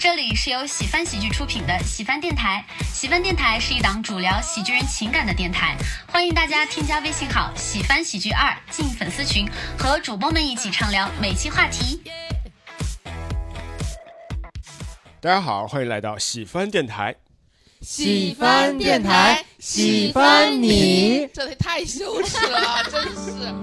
这里是由喜翻喜剧出品的喜翻电台。喜翻电台是一档主聊喜剧人情感的电台，欢迎大家添加微信号“喜翻喜剧二”进粉丝群，和主播们一起畅聊每期话题。大家好，欢迎来到喜翻电台。喜翻电台，喜欢你。这也太羞耻了，真是。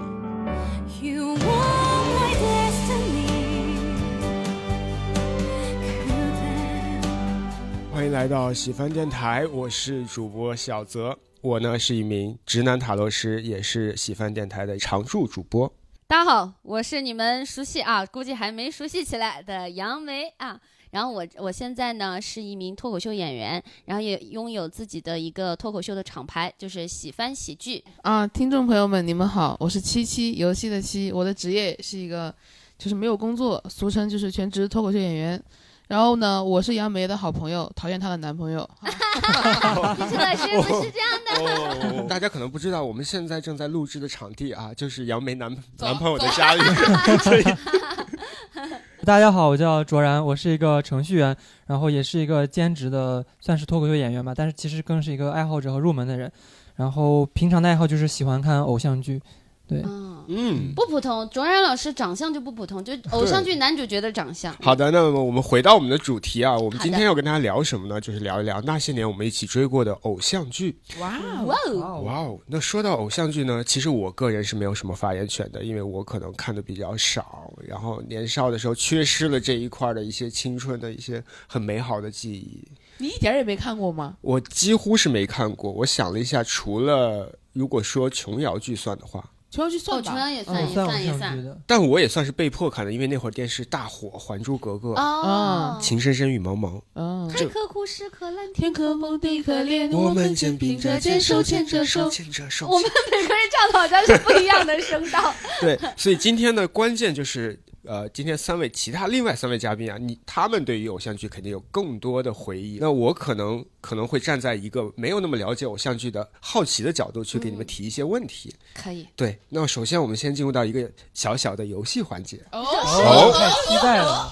欢迎来到喜番电台，我是主播小泽。我呢是一名直男塔罗师，也是喜番电台的常驻主播。大家好，我是你们熟悉啊，估计还没熟悉起来的杨梅啊。然后我我现在呢是一名脱口秀演员，然后也拥有自己的一个脱口秀的厂牌，就是喜翻喜剧。啊，听众朋友们，你们好，我是七七，游戏的七，我的职业是一个，就是没有工作，俗称就是全职脱口秀演员。然后呢，我是杨梅的好朋友，讨厌她的男朋友。你知道是不是这样的？哦，大家可能不知道，我们现在正在录制的场地啊，就是杨梅男走男朋友的家里，所以 大家好，我叫卓然，我是一个程序员，然后也是一个兼职的，算是脱口秀演员吧，但是其实更是一个爱好者和入门的人。然后平常的爱好就是喜欢看偶像剧，对，嗯，嗯。不普通。卓然老师长相就不普通，就偶像剧男主角的长相。好的，那么我们回到我们的主题啊，我们今天要跟大家聊什么呢？就是聊一聊那些年我们一起追过的偶像剧。哇哦，哇哦，哇哦，那说到偶像剧呢，其实我个人是没有什么发言权的，因为我可能看的比较少，然后年少的时候缺失了这一块的一些青春的一些很美好的记忆，你一点儿也没看过吗？我几乎是没看过。我想了一下，除了如果说琼瑶剧算的话，琼瑶剧哦，算吧。琼瑶也算，嗯，也算也算。但我也算是被迫看的，因为那会儿电视大火，《还珠格格》啊，情深深雨蒙蒙》。嗯，太刻苦，是可烂天可崩，地可裂，我我们们肩肩并并着肩，手牵着手。牵着手。我们每个人唱的好像是不一样的声道。对，所以今天的关键就是，呃，今天三位其他另外三位嘉宾啊，你他们对于偶像剧肯定有更多的回忆。那我可能可能会站在一个没有那么了解偶像剧的好奇的角度去给你们提一些问题。可以。对，那首先我们先进入到一个小小的游戏环节。哦，哦，太期待了！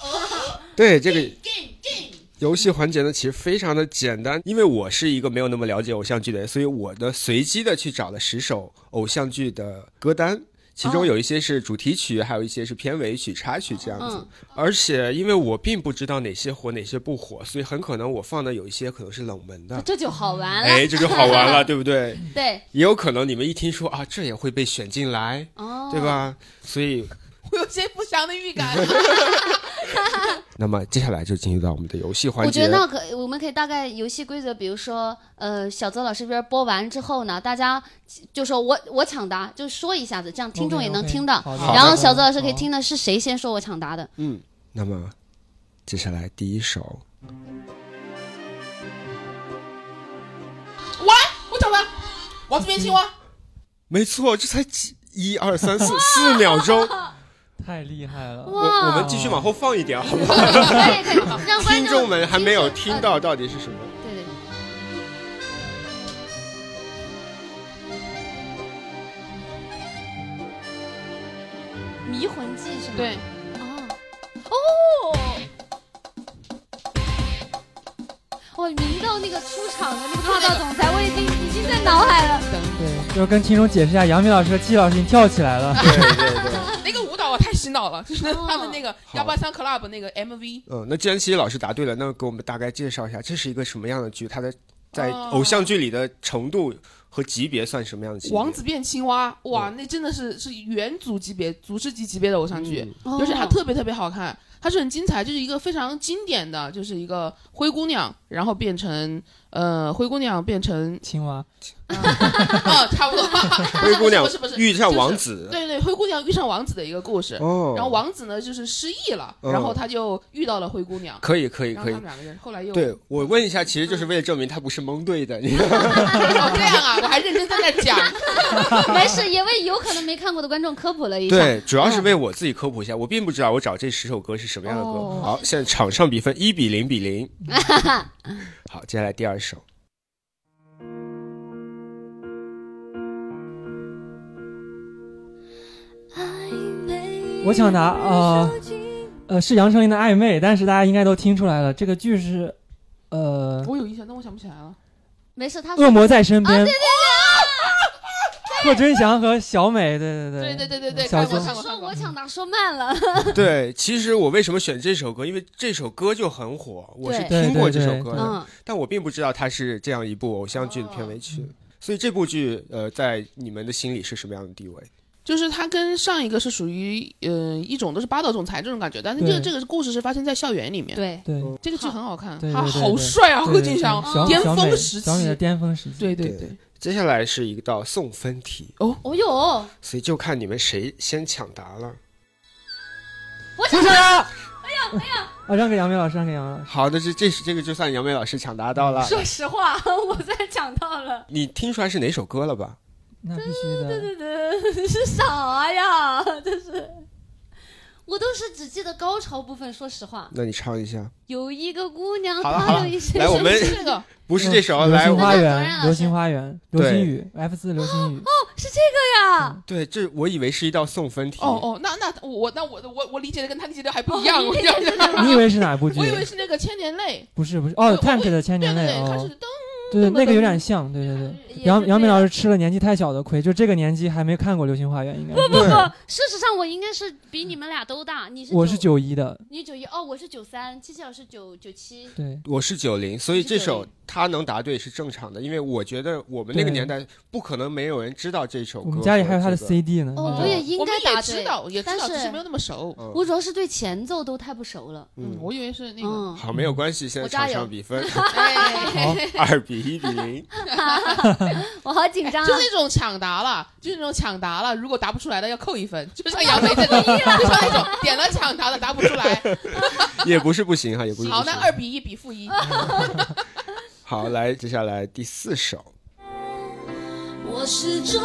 对这个游戏环节呢，其实非常的简单，因为我是一个没有那么了解偶像剧的人，所以我的随机的去找了十首偶像剧的歌单。其中有一些是主题曲，还有一些是片尾曲、插曲这样子。嗯而且因为我并不知道哪些火，哪些不火，所以很可能我放的有一些可能是冷门的。这就好玩了。哎，这就好玩了，对不对？对，也有可能你们一听说啊，这也会被选进来，哦，对？吧？所以，我有些不祥的预感。那么接下来就进入到我们的游戏环节。我觉得那可，我们可以大概游戏规则，比如说，呃，小泽老师这边播完之后呢，大家就说我我抢答，就说一下子，这样听众也能听到。好的然后小泽老师可以听的是谁先说我抢答的。嗯，那么接下来第一首，完，我找他，王子变青蛙。没错，这才几一二三四四秒钟。太厉害了！我我们继续往后放一点，好不好？可以可以，让观听众们还没有听呃到到底是什么。对对对。迷魂记是吗？对，哦。哦。我明道那个出场的那个霸道总裁，我已经已经在脑海了。对，就是跟听众解释一下，杨幂老师和季老师已经跳起来了。对对对。那个舞蹈洗脑了，就是哦他们那个好幺八三 club 那个 MV。嗯，那既然七七老师答对了，那给我们大概介绍一下，这是一个什么样的剧？它的在哦偶像剧里的程度和级别算什么样的级别？王子变青蛙，哇，那真的是是元祖级别、祖师级级别的偶像剧，哦就是它特别特别好看，它是很精彩，就是一个非常经典的，就是一个灰姑娘，然后变成呃灰姑娘变成青蛙，啊差不多，灰姑娘不是不是遇上就是王子。对对，灰姑娘遇上王子的一个故事。哦，然后王子呢就是失忆了，嗯然后他就遇到了灰姑娘，可以可以可以后他们。两个人后来又对我问一下，其实就是为了证明他不是蒙对的。你 哦这样啊，我还认真在那讲，没事，也为有可能没看过的观众科普了一下。对，主要是为我自己科普一下，我并不知道我找这十首歌是什么样的歌。哦好，现在场上比分一比零比零。好，接下来第二首。我抢答呃呃，是杨丞琳的《暧昧》，但是大家应该都听出来了，这个剧是呃，我有印象，但我想不起来了。没事，他恶魔在身边，啊对对贺军翔和小美，对对对对对对对，小看过看过看过说我。抢答说慢了，对，其实我为什么选这首歌？因为这首歌就很火，我是对听过这对对对首歌的，嗯，但我并不知道它是这样一部偶像剧的片尾曲。所以这部剧，呃，在你们的心里是什么样的地位？就是它跟上一个是属于呃一种都是霸道总裁这种感觉，但是这个对这个故事是发生在校园里面。，对，对这个剧很好看，对他对对对好帅啊，对贺军翔对小巅小美峰时小美的期。巅峰时期，对对对对，接下来是一道送分题，哦哦哟，所以就看你们谁先抢答了。我抢答，啊！哎呀哎呀！啊，让给杨梅老师，让给杨梅老师。好的，这这是这个就算杨梅老师抢答到了。说实话，我在抢到了。你听出来是哪首歌了吧？那必须的。对对，是啥呀？这是，我都是只记得高潮部分。说实话，那你唱一下。有一个姑娘，好了好了她有一些来我们是这个不是这首，流星花园，流星花园，流星雨，F 四流星雨。哦是这个呀。对，这我以为是一道送分题。哦哦，那那我那我我我理解的跟他理解的还不一样，哦 我你 你以为是哪部剧我？以为是那个千年泪，不是不是，哦，Tank 的千对对对，年泪哦，他是噔对对，那个有点像，对对对。杨杨梅老师吃了年纪太小的亏，就这个年纪还没看过《流星花园》，应该是。不不不，事实上我应该是比你们俩都大。你是我是九，一的，你九一哦，我是九三，七七老师九九七。对我是九零，所以这首90他能答对是正常的，因为我觉得我们那个年代不可能没有人知道这首歌。我们家里还有他的 CD 呢。哦，我也应该答对，也知道，也知道，但是只是没有那么熟。嗯我主要是对前奏都太不熟了。嗯，我以为是那个，嗯，好，没有关系，现在场上比分二比一比零。我好紧张就是！那种抢答了，就是那种抢答了，如果答不出来的要扣一分，就像杨梅这种，就像那种点了抢答的答不出来。也不是不行哈，也不是好，行。那二比一比负一。好，来，接下来第四首。我始终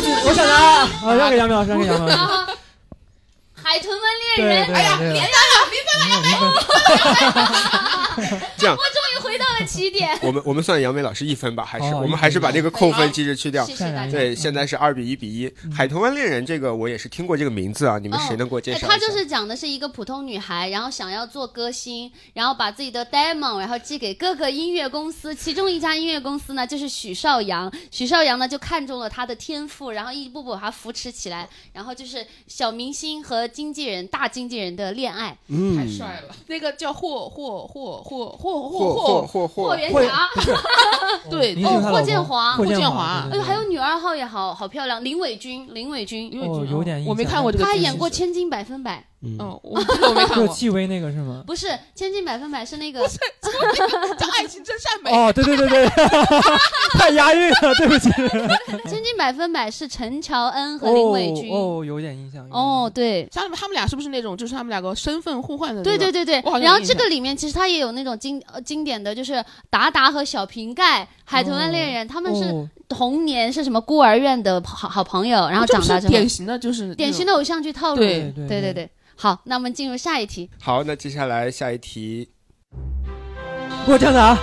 只我想拿，给杨淼，给杨淼。海豚湾恋人，哎呀，别打了，别打了，这样，了起点。我们我们算杨梅老师一分吧，还是好我们还是把这个扣分机制去掉谢。谢大家。对，现在是二比一比一。海豚湾恋人这个我也是听过这个名字啊，你们谁能给我介绍一下？哎她就是讲的是一个普通女孩，然后想要做歌星，然后把自己的 demo 然后寄给各个音乐公司，其中一家音乐公司呢就是许绍洋，许绍洋呢就看中了他的天赋，然后一步步把她扶持起来，然后就是小明星和经纪人大经纪人的恋爱。嗯，太帅了，那个叫霍霍霍霍霍霍霍霍 霍霍，元甲，对明星他老公霍建华霍建华哎还有女二号也好好漂亮，林伟君，林伟君，哦有点印象我没看过这个剧，她还演过《千金百分百我这个我没看过，就戚薇那个是吗》，？不是《千金百分百》是那个叫 爱情真善美。哦，对对对对，太押韵了，对不起。《千金百分百》是陈乔恩和林伟君。哦，哦有点印象。哦，，对。像他们他们俩是不是那种，就是他们两个身份互换的那种？对对对对然后这个里面其实它也有那种经呃经典的，就是达达和小瓶盖、海豚湾恋人，他们是哦。童年是什么孤儿院的好好朋友，然后长大之后。典型的，就是。典型的偶像剧套路。对对对对对。好，那我们进入下一题。好，那接下来下一题。我这样答，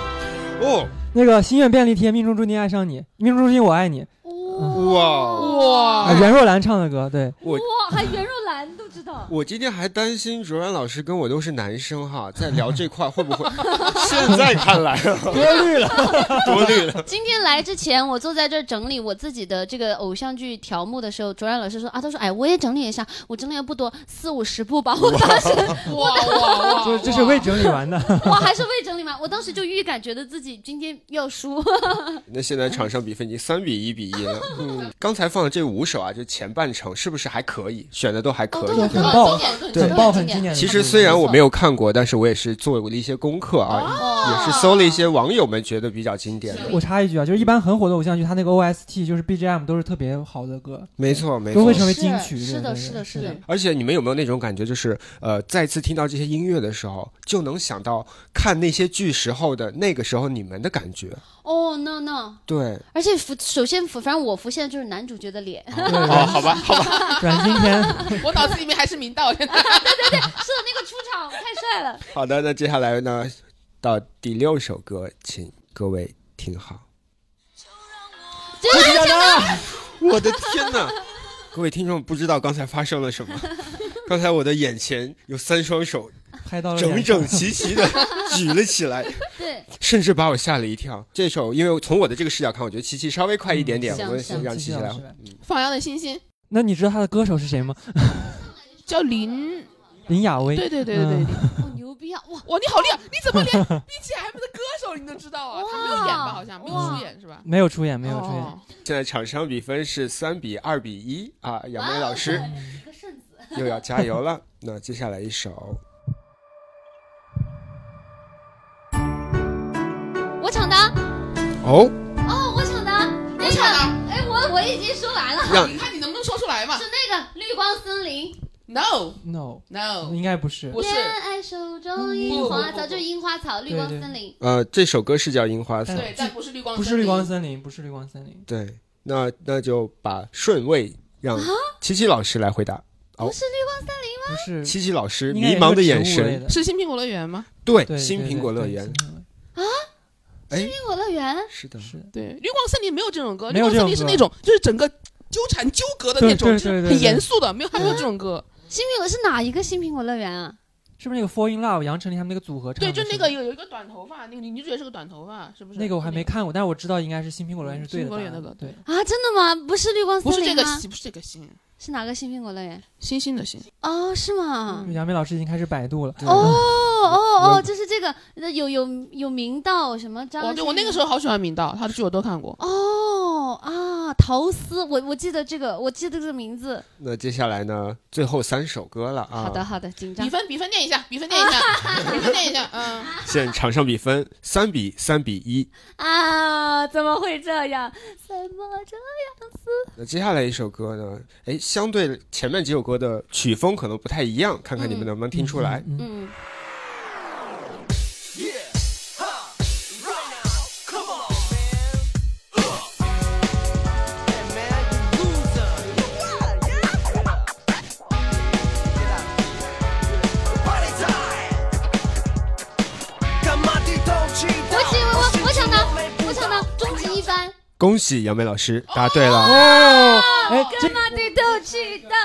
哦，那个心愿便利贴，命中注定爱上你，命中注定我爱你，哇。哇。啊，袁若兰唱的歌，对，我哇，还袁若兰都知道。我今天还担心卓然老师跟我都是男生哈，在聊这块会不会？现在看来啊，多虑了。多虑了。今天来之前，我坐在这儿整理我自己的这个偶像剧条目的时候，卓然老师说啊，他说哎，我也整理一下，我整理的不多，四五十部吧。我当时哇哇 哇！就这是未整理完的，哇，还是未整理完，我当时就预感觉得自己今天要输。那现在场上比分已经三比一比一了。嗯，刚才放的这五首啊，就前半程是不是还可以？选的都还可以。很爆对很爆，很经典。其实虽然我没有看过，但是我也是做过了一些功课啊，哦也是搜了一些网友们觉得比较经典的。我插一句啊，就是一般很火的偶像剧，它那个 OST 就是 BGM 都是特别好的歌，没错，没错都会。成为金曲。是的，是的，是的。而且你们有没有那种感觉，就是呃，再次听到这些音乐的时候，就能想到看那些剧时候的那个时候你们的感觉？哦、no no，对，而且浮首先浮，反正我浮现的就是男主角的脸，是对哦，好吧，好吧。阮经天，我脑子里面还是明道，现在的那个出场太帅了。好的，那接下来呢，到第六首歌，请各位听好。我的天哪！各位听众不知道刚才发生了什么，刚才我的眼前有三双手拍到了整整齐齐的 举了起来，对，甚至把我吓了一跳。这首因为从我的这个视角看，我觉得琪琪稍微快一点点，我们嗯像像让琪琪来放羊的星星那你知道他的歌手是谁吗？叫林，林雅薇。对对对对对，嗯林哦，牛逼啊！哇，哇，你好厉害！你怎么连 BGM 的歌手你都知道啊？他没有演吧？好像没有出演是吧？没有出演，没有出演。哦现在场上比分是三比二比一啊，杨梅老师。又要加油了。那接下来一首，我抢答哦，哦，我抢答，那个，我抢答哎，我我已经说完了，让你看你能不能说出来嘛是那个绿光森林，？No No，No，应该不是。不是恋爱手中樱花草，就是樱花草，绿光森林。呃，这首歌是叫《樱花草》，对，但不是绿光，不是绿光。森林，不是绿光森林。对，那那就把顺位让啊七七老师来回答。哦不是绿光森林吗？不是。七七老师迷茫的眼神，是新苹果乐园吗？对，新苹果乐园，，哎，苹果乐园。是的，是的。对，绿光森林没有这种歌，绿光森林是那种就是整个纠缠纠葛的那种，就是很严肃的，没有还没有这种歌。新苹果是哪一个新苹果乐园啊？是不是那个 Fall in Love 杨丞琳他们那个组合唱对，就那个有有一个短头发，那个女女主角是个短头发，是不是？那个我还没看过，但是我知道应该是新苹果乐园是对的。新苹果乐园那个对，啊，真的吗？不是绿光森林吗？是这个星，不是这个星，是哪个新苹果乐园？星星的星。哦，是吗？杨梅老师已经开始百度了。哦哦哦，就是这个，那有有有明道什么张？我，我那个时候好喜欢明道，他的剧我都看过。哦啊，陶思，我我记得这个，我记得这个名字。那接下来呢，最后三首歌了啊。好的好的，紧张比。分比分念一下，比分念一下，比分念一下。嗯，现场上比分三比三比一。啊，怎么会这样？怎么这样子？那接下来一首歌呢？哎，相对前面几首歌的曲风可能不太一样，看看你们能不能听出来。嗯，嗯嗯，恭喜杨梅老师答对了。哦，哎，这干嘛地都知道，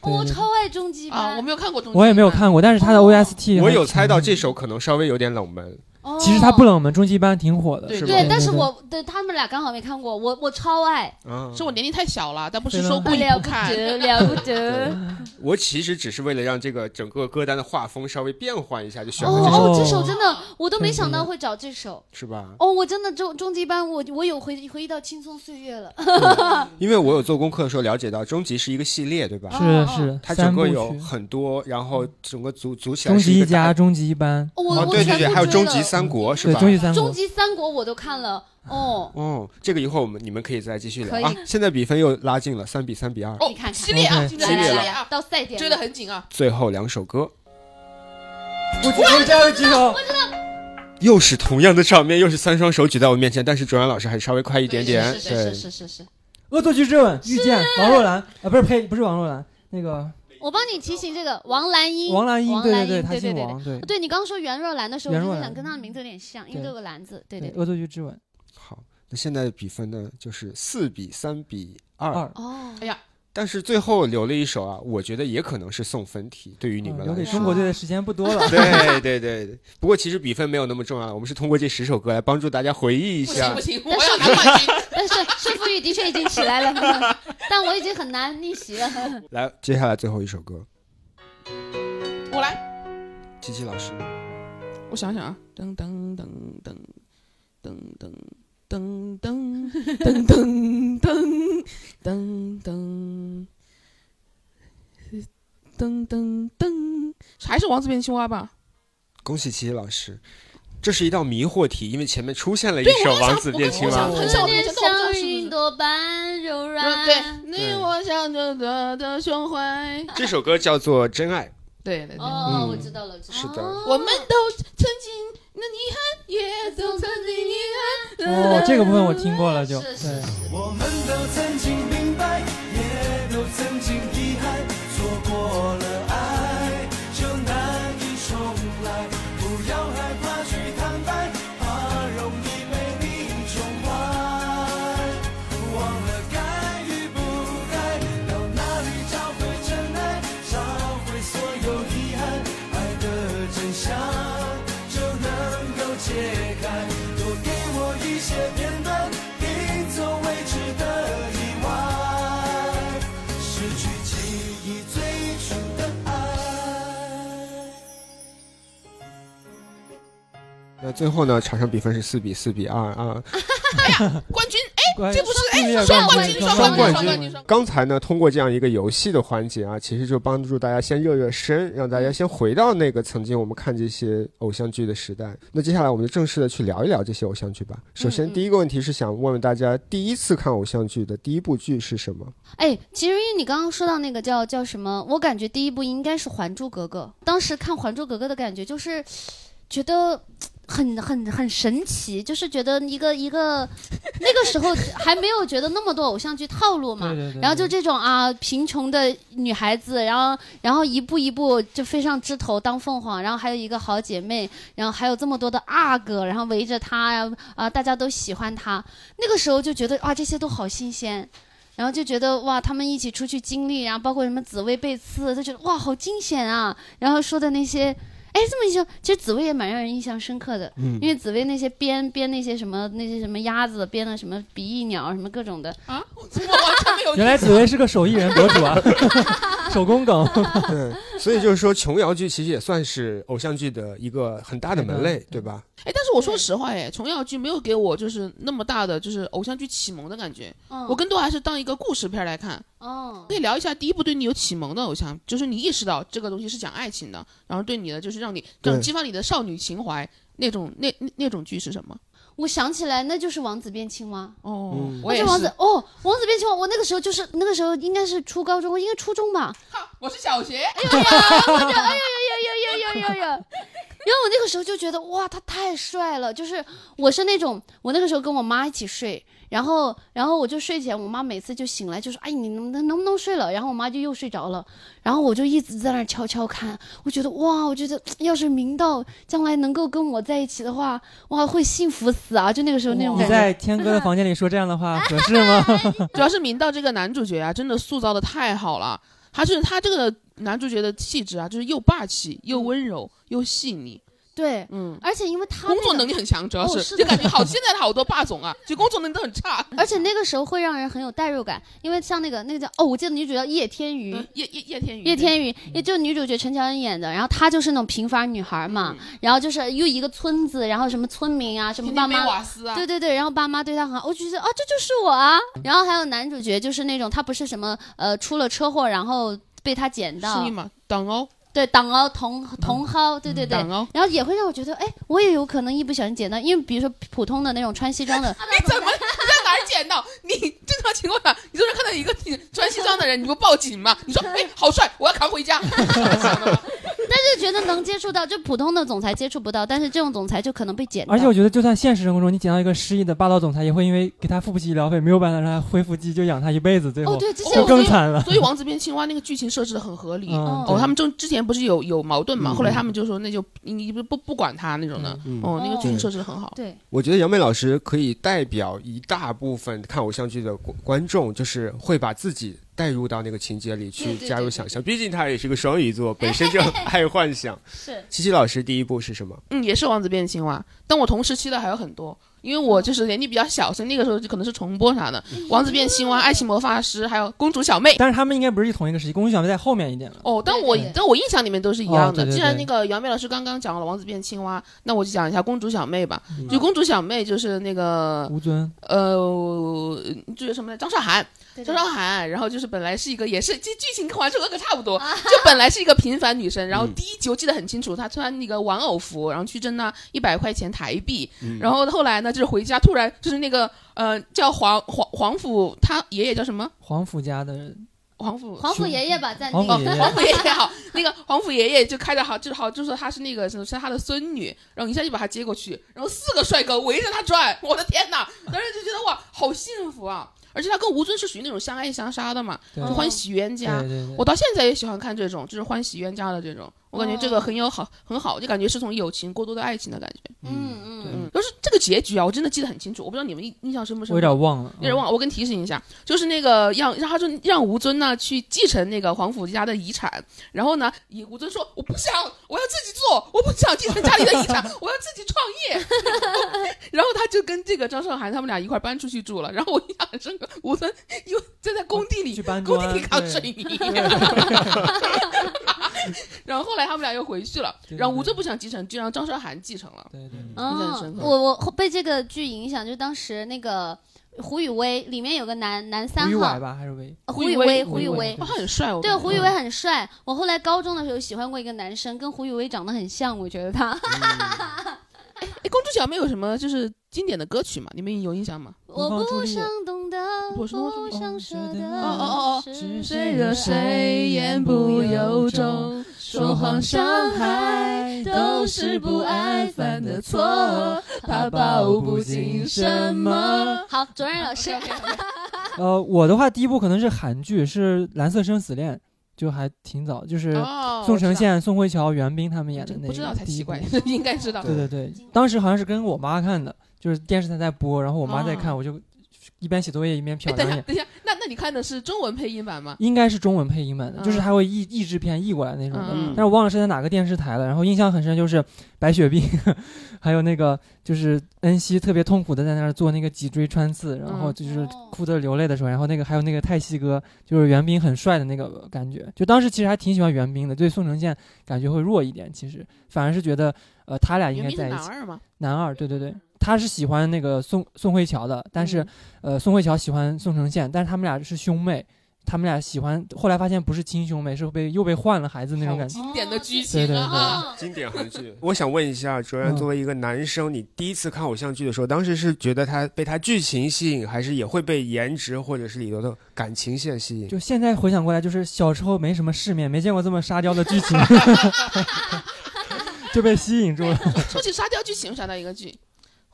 哦我超爱终极啊，我没有看过终极。我也没有。看过，但是他的 OST 我有猜到这首可能稍微有点冷门，哦其实他不冷门，终极一班挺火的。对是吧对，但是我对他们俩刚好没看过，我我超爱，嗯，是我年龄太小了，但不是说故意了不不看。得了不得。我其实只是为了让这个整个歌单的画风稍微变换一下，就选了这首，哦，哦这首真的我都没想到会找这首。是吧？哦，我真的终终极班，我我有回回忆到青葱岁月了。因为我有做功课的时候了解到，终极是一个系列，对吧？是哦是它整个有，很多，然后整个组组起来终极一家、终极一班，哦，对对对，还有终极三国是，吧？终极三国终。极三国我都看了。哦，哦，这个一会儿我们你们可以再继续聊啊。现在比分又拉近了，三比三比二。哦你看看激烈啊激烈啊，到赛点追得很紧啊。最后两首歌我我加油举手。又是同样的场面，又是三双手举在我面前，但是卓然老师还是稍微快一点点。是是是，是是是。恶作剧之吻，遇见王若兰啊，不是呸，不是王若兰，那个我帮你提醒这个王兰英，王兰英，王蓝英，对对，她对对对。姓王，对对你刚刚说袁若兰的时候，我就在想跟她的名字有点像，因为都有个兰字。对对，恶作剧之吻好，那现在的比分呢，就是四比三比二。二，哦，哎呀，但是最后留了一首啊，我觉得也可能是送分题，对于你们嗯留给来说。中国队的时间不多了。对对对对，不过其实比分没有那么重要，我们是通过这十首歌来帮助大家回忆一下不行不。行，我要拿冠军。但是胜负欲的确已经起来了，但我已经很难逆袭了。来，接下来最后一首歌，我来，琪琪老师，我想想啊，噔噔噔噔噔噔噔噔噔噔噔噔噔噔噔噔，还是王子变青蛙吧？恭喜琪琪老师，这是一道迷惑题，因为前面出现了一首王子变青蛙。很小的念真的我不知道像云朵般柔软。你我想着的胸怀。这首歌叫做《真爱》，对对对，哦，我知道了，是的我们都曾经那遗憾，也都曾经遗憾。哦，这个部分我听过了，就是是对。我们都曾经明白，也都曾经遗憾，错过了最后呢，场上比分是四比四比二啊，冠军哎这不是哎双冠冠军双冠冠军双冠军刚才呢，通过这样一个游戏的环节啊，其实就帮助大家先热热身，让大家先回到那个曾经我们看这些偶像剧的时代。那接下来我们就正式的去聊一聊这些偶像剧吧。首先，第一个问题是想问问大家，第一次看偶像剧的第一部剧是什么？哎，其实因为你刚刚说到那个叫叫什么，我感觉第一部应该是《还珠格格》。当时看《还珠格格》的感觉就是，觉得很很很神奇，就是觉得一个一个那个时候还没有觉得那么多偶像剧套路嘛。对对对，然后就这种啊，贫穷的女孩子，然后然后一步一步就飞上枝头当凤凰，然后还有一个好姐妹，然后还有这么多的阿哥，然后围着她呀，啊，大家都喜欢她。那个时候就觉得啊，这些都好新鲜，然后就觉得哇，他们一起出去经历，然后包括什么紫薇被刺，就觉得哇，好惊险啊。然后说的那些。哎，这么一说，其实紫薇也蛮让人印象深刻的，嗯因为紫薇那些编编那些什么那些什么鸭子，编了什么比翼鸟什么各种的，啊，我完全没有。原来紫薇是个手艺人博主啊，手工梗。对，所以就是说，琼瑶剧其实也算是偶像剧的一个很大的门类，对吧？哎，但是我说实话，哎，琼瑶剧没有给我就是那么大的就是偶像剧启蒙的感觉，嗯，我更多还是当一个故事片来看。哦可以聊一下第一部对你有启蒙的偶像，就是你意识到这个东西是讲爱情的，然后对你的就是让你对让激发你的少女情怀那种那那那种剧是什么？我想起来，那就是王子变青蛙。哦，嗯我是王子，哦，王子变青蛙。我那个时候就是那个时候应该是初高中，应该初中吧。哈我是小学，哎呀，我就哎呀呀呀呀呀呀呀！然后我那个时候就觉得哇，他太帅了。就是我是那种，我那个时候跟我妈一起睡，然后然后我就睡前，我妈每次就醒来就说：“哎，你能能能不能睡了？”然后我妈就又睡着了，然后我就一直在那儿悄悄看。我觉得哇，我觉得要是明道将来能够跟我在一起的话，哇，会幸福死啊！就那个时候那种你感觉。在天哥的房间里说这样的话合适吗？主要是明道这个男主角啊，真的塑造的太好了。他是他这个男主角的气质啊，就是又霸气又温柔又细腻，对，嗯，而且因为他、工作能力很强，主要是、就感觉好。现在的好多霸总啊，就工作能力都很差。而且那个时候会让人很有代入感，因为像那个那个叫哦，我记得女主叫叶天瑜，嗯叶叶叶天宇，叶天宇，也就是女主角陈乔恩演的，然后她就是那种平凡女孩嘛，然后就是又一个村子，然后什么村民啊，什么爸妈。瓦斯啊，对对对，然后爸妈对她很好，我就觉得啊，这就是我啊。然后还有男主角，就是那种他不是什么呃出了车祸，然后被他捡到是你，嘛，党哦，对党奥同同蒿，对对对，然后也会让我觉得，哎，我也有可能一不小心捡到，因为比如说普通的那种穿西装的，你怎么你在哪儿捡到？你正常情况下，你就是看到一个穿西装的人，你不报警吗？你说，哎，好帅，我要扛回家。但是觉得能接触到，就普通的总裁接触不到，但是这种总裁就可能被捡到。而且我觉得，就算现实生活中你捡到一个失忆的霸道总裁，也会因为给他付不起医疗费，没有办法让他恢复记忆，就养他一辈子，最后哦，对，之前就我更惨了。所以王子变青蛙那个剧情设置的很合理。哦，他们正之前不是有有矛盾嘛？嗯后来他们就说那就你你不不不管他那种的。嗯哦，那个剧情设置得很好。对，我觉得杨梅老师可以代表一大部分看偶像剧的观观众，就是会把自己带入到那个情节里去加入想象。毕竟他也是个双鱼座，本身就爱幻想。是七七老师第一部是什么？嗯，也是王子变青蛙，但我同时期的还有很多，因为我就是年纪比较小，所以那个时候就可能是重播啥的。王子变青蛙、爱情魔法师，还有公主小妹。但是他们应该不是同一个时期，公主小妹在后面一点了。哦，但我但我印象里面都是一样的。哦对对既然那个杨梅老师刚刚讲了王子变青蛙，那我就讲一下公主小妹吧。嗯就公主小妹就是那个吴尊，呃，就是什么来？张韶涵，对张韶涵，然后就是本来是一个，也是剧剧情跟《还珠格格》差不多，啊就本来是一个平凡女生，然后嗯第一集我记得很清楚，她穿那个玩偶服，然后去挣那一百块钱台币，嗯然后后来呢，就是回家突然就是那个呃叫黄黄黄甫，他爷爷叫什么？黄甫家的黄甫黄甫爷爷吧，暂定。皇甫爷爷皇甫爷爷好，那个黄甫爷爷就开的好，就是好，就说他是那个是是他的孙女，然后一下就把他接过去，然后四个帅哥围着他转，我的天哪！当时就觉得哇，好幸福啊！而且他跟吴尊是属于那种相爱相杀的嘛，就欢喜冤家。我到现在也喜欢看这种，就是欢喜冤家的这种。我感觉这个很有好很好，就感觉是从友情过渡到爱情的感觉。嗯嗯嗯，就是这个结局啊，我真的记得很清楚，我不知道你们印印象深不深。我有点忘了，有点忘了，我跟提醒一下，就是那个让让他说让吴尊呢去继承那个皇甫家的遗产，然后呢，以吴尊说我不想，我要自己做，我不想继承家里的遗产，我要自己创业。然后他就跟这个张韶涵他们俩一块搬出去住了，然后我印象很深刻，吴尊又站在工地里去搬工地里扛对水泥 然后后来他们俩又回去了，对然后吴尊不想继承，就让张韶涵继承了。对对我我被这个剧影响，就当时那个胡宇威里面有个男男三号胡宇伟，吧还是伟？呃胡宇威，胡胡宇威很帅，对，胡宇威很帅。我后来高中的时候喜欢过一个男生，跟胡宇威长得很像，我觉得他。哎，公主小妹有什么就是经典的歌曲吗？你们有印象吗？我不想懂得，不想舍得。哦哦哦是谁惹谁言不由衷，说谎伤害都是不爱犯的错，怕报不尽什么。好，卓然老师，呃，我的话第一部可能是韩剧，是《蓝色生死恋》，就还挺早，就是哦宋承宪、宋慧乔、袁冰他们演的那个。不知道才奇怪，应该知道。对对对，当时好像是跟我妈看的，就是电视台在播，然后我妈在看，哦我就一边写作业一边瞟哎，等一下，两眼。等一下，那那你看的是中文配音版吗？应该是中文配音版的，就是嗯他会译译制片译过来那种的，嗯但是我忘了是在哪个电视台了。然后印象很深，就是白血病，还有那个就是恩熙特别痛苦的在那儿做那个脊椎穿刺，然后嗯就是哦哭得流泪的时候，然后那个还有那个泰熙哥，就是袁冰很帅的那个感觉。就当时其实还挺喜欢袁冰的，对宋承宪感觉会弱一点，其实反而是觉得呃他俩应该在一起。男二吗？男二，对对对，他是喜欢那个宋宋慧乔的，但是、嗯呃，宋慧乔喜欢宋承宪，但是他们俩是兄妹，他们俩喜欢，后来发现不是亲兄妹，是被又被换了孩子那种感觉。经典的剧对对对情啊！哦经典韩剧。我想问一下，卓然嗯作为一个男生，你第一次看偶像剧的时候，当时是觉得他被他剧情吸引，还是也会被颜值或者是里头的感情线吸引？就现在回想过来，就是小时候没什么世面，没见过这么沙雕的剧情，就被吸引住了。说起沙雕剧情，我想到一个剧《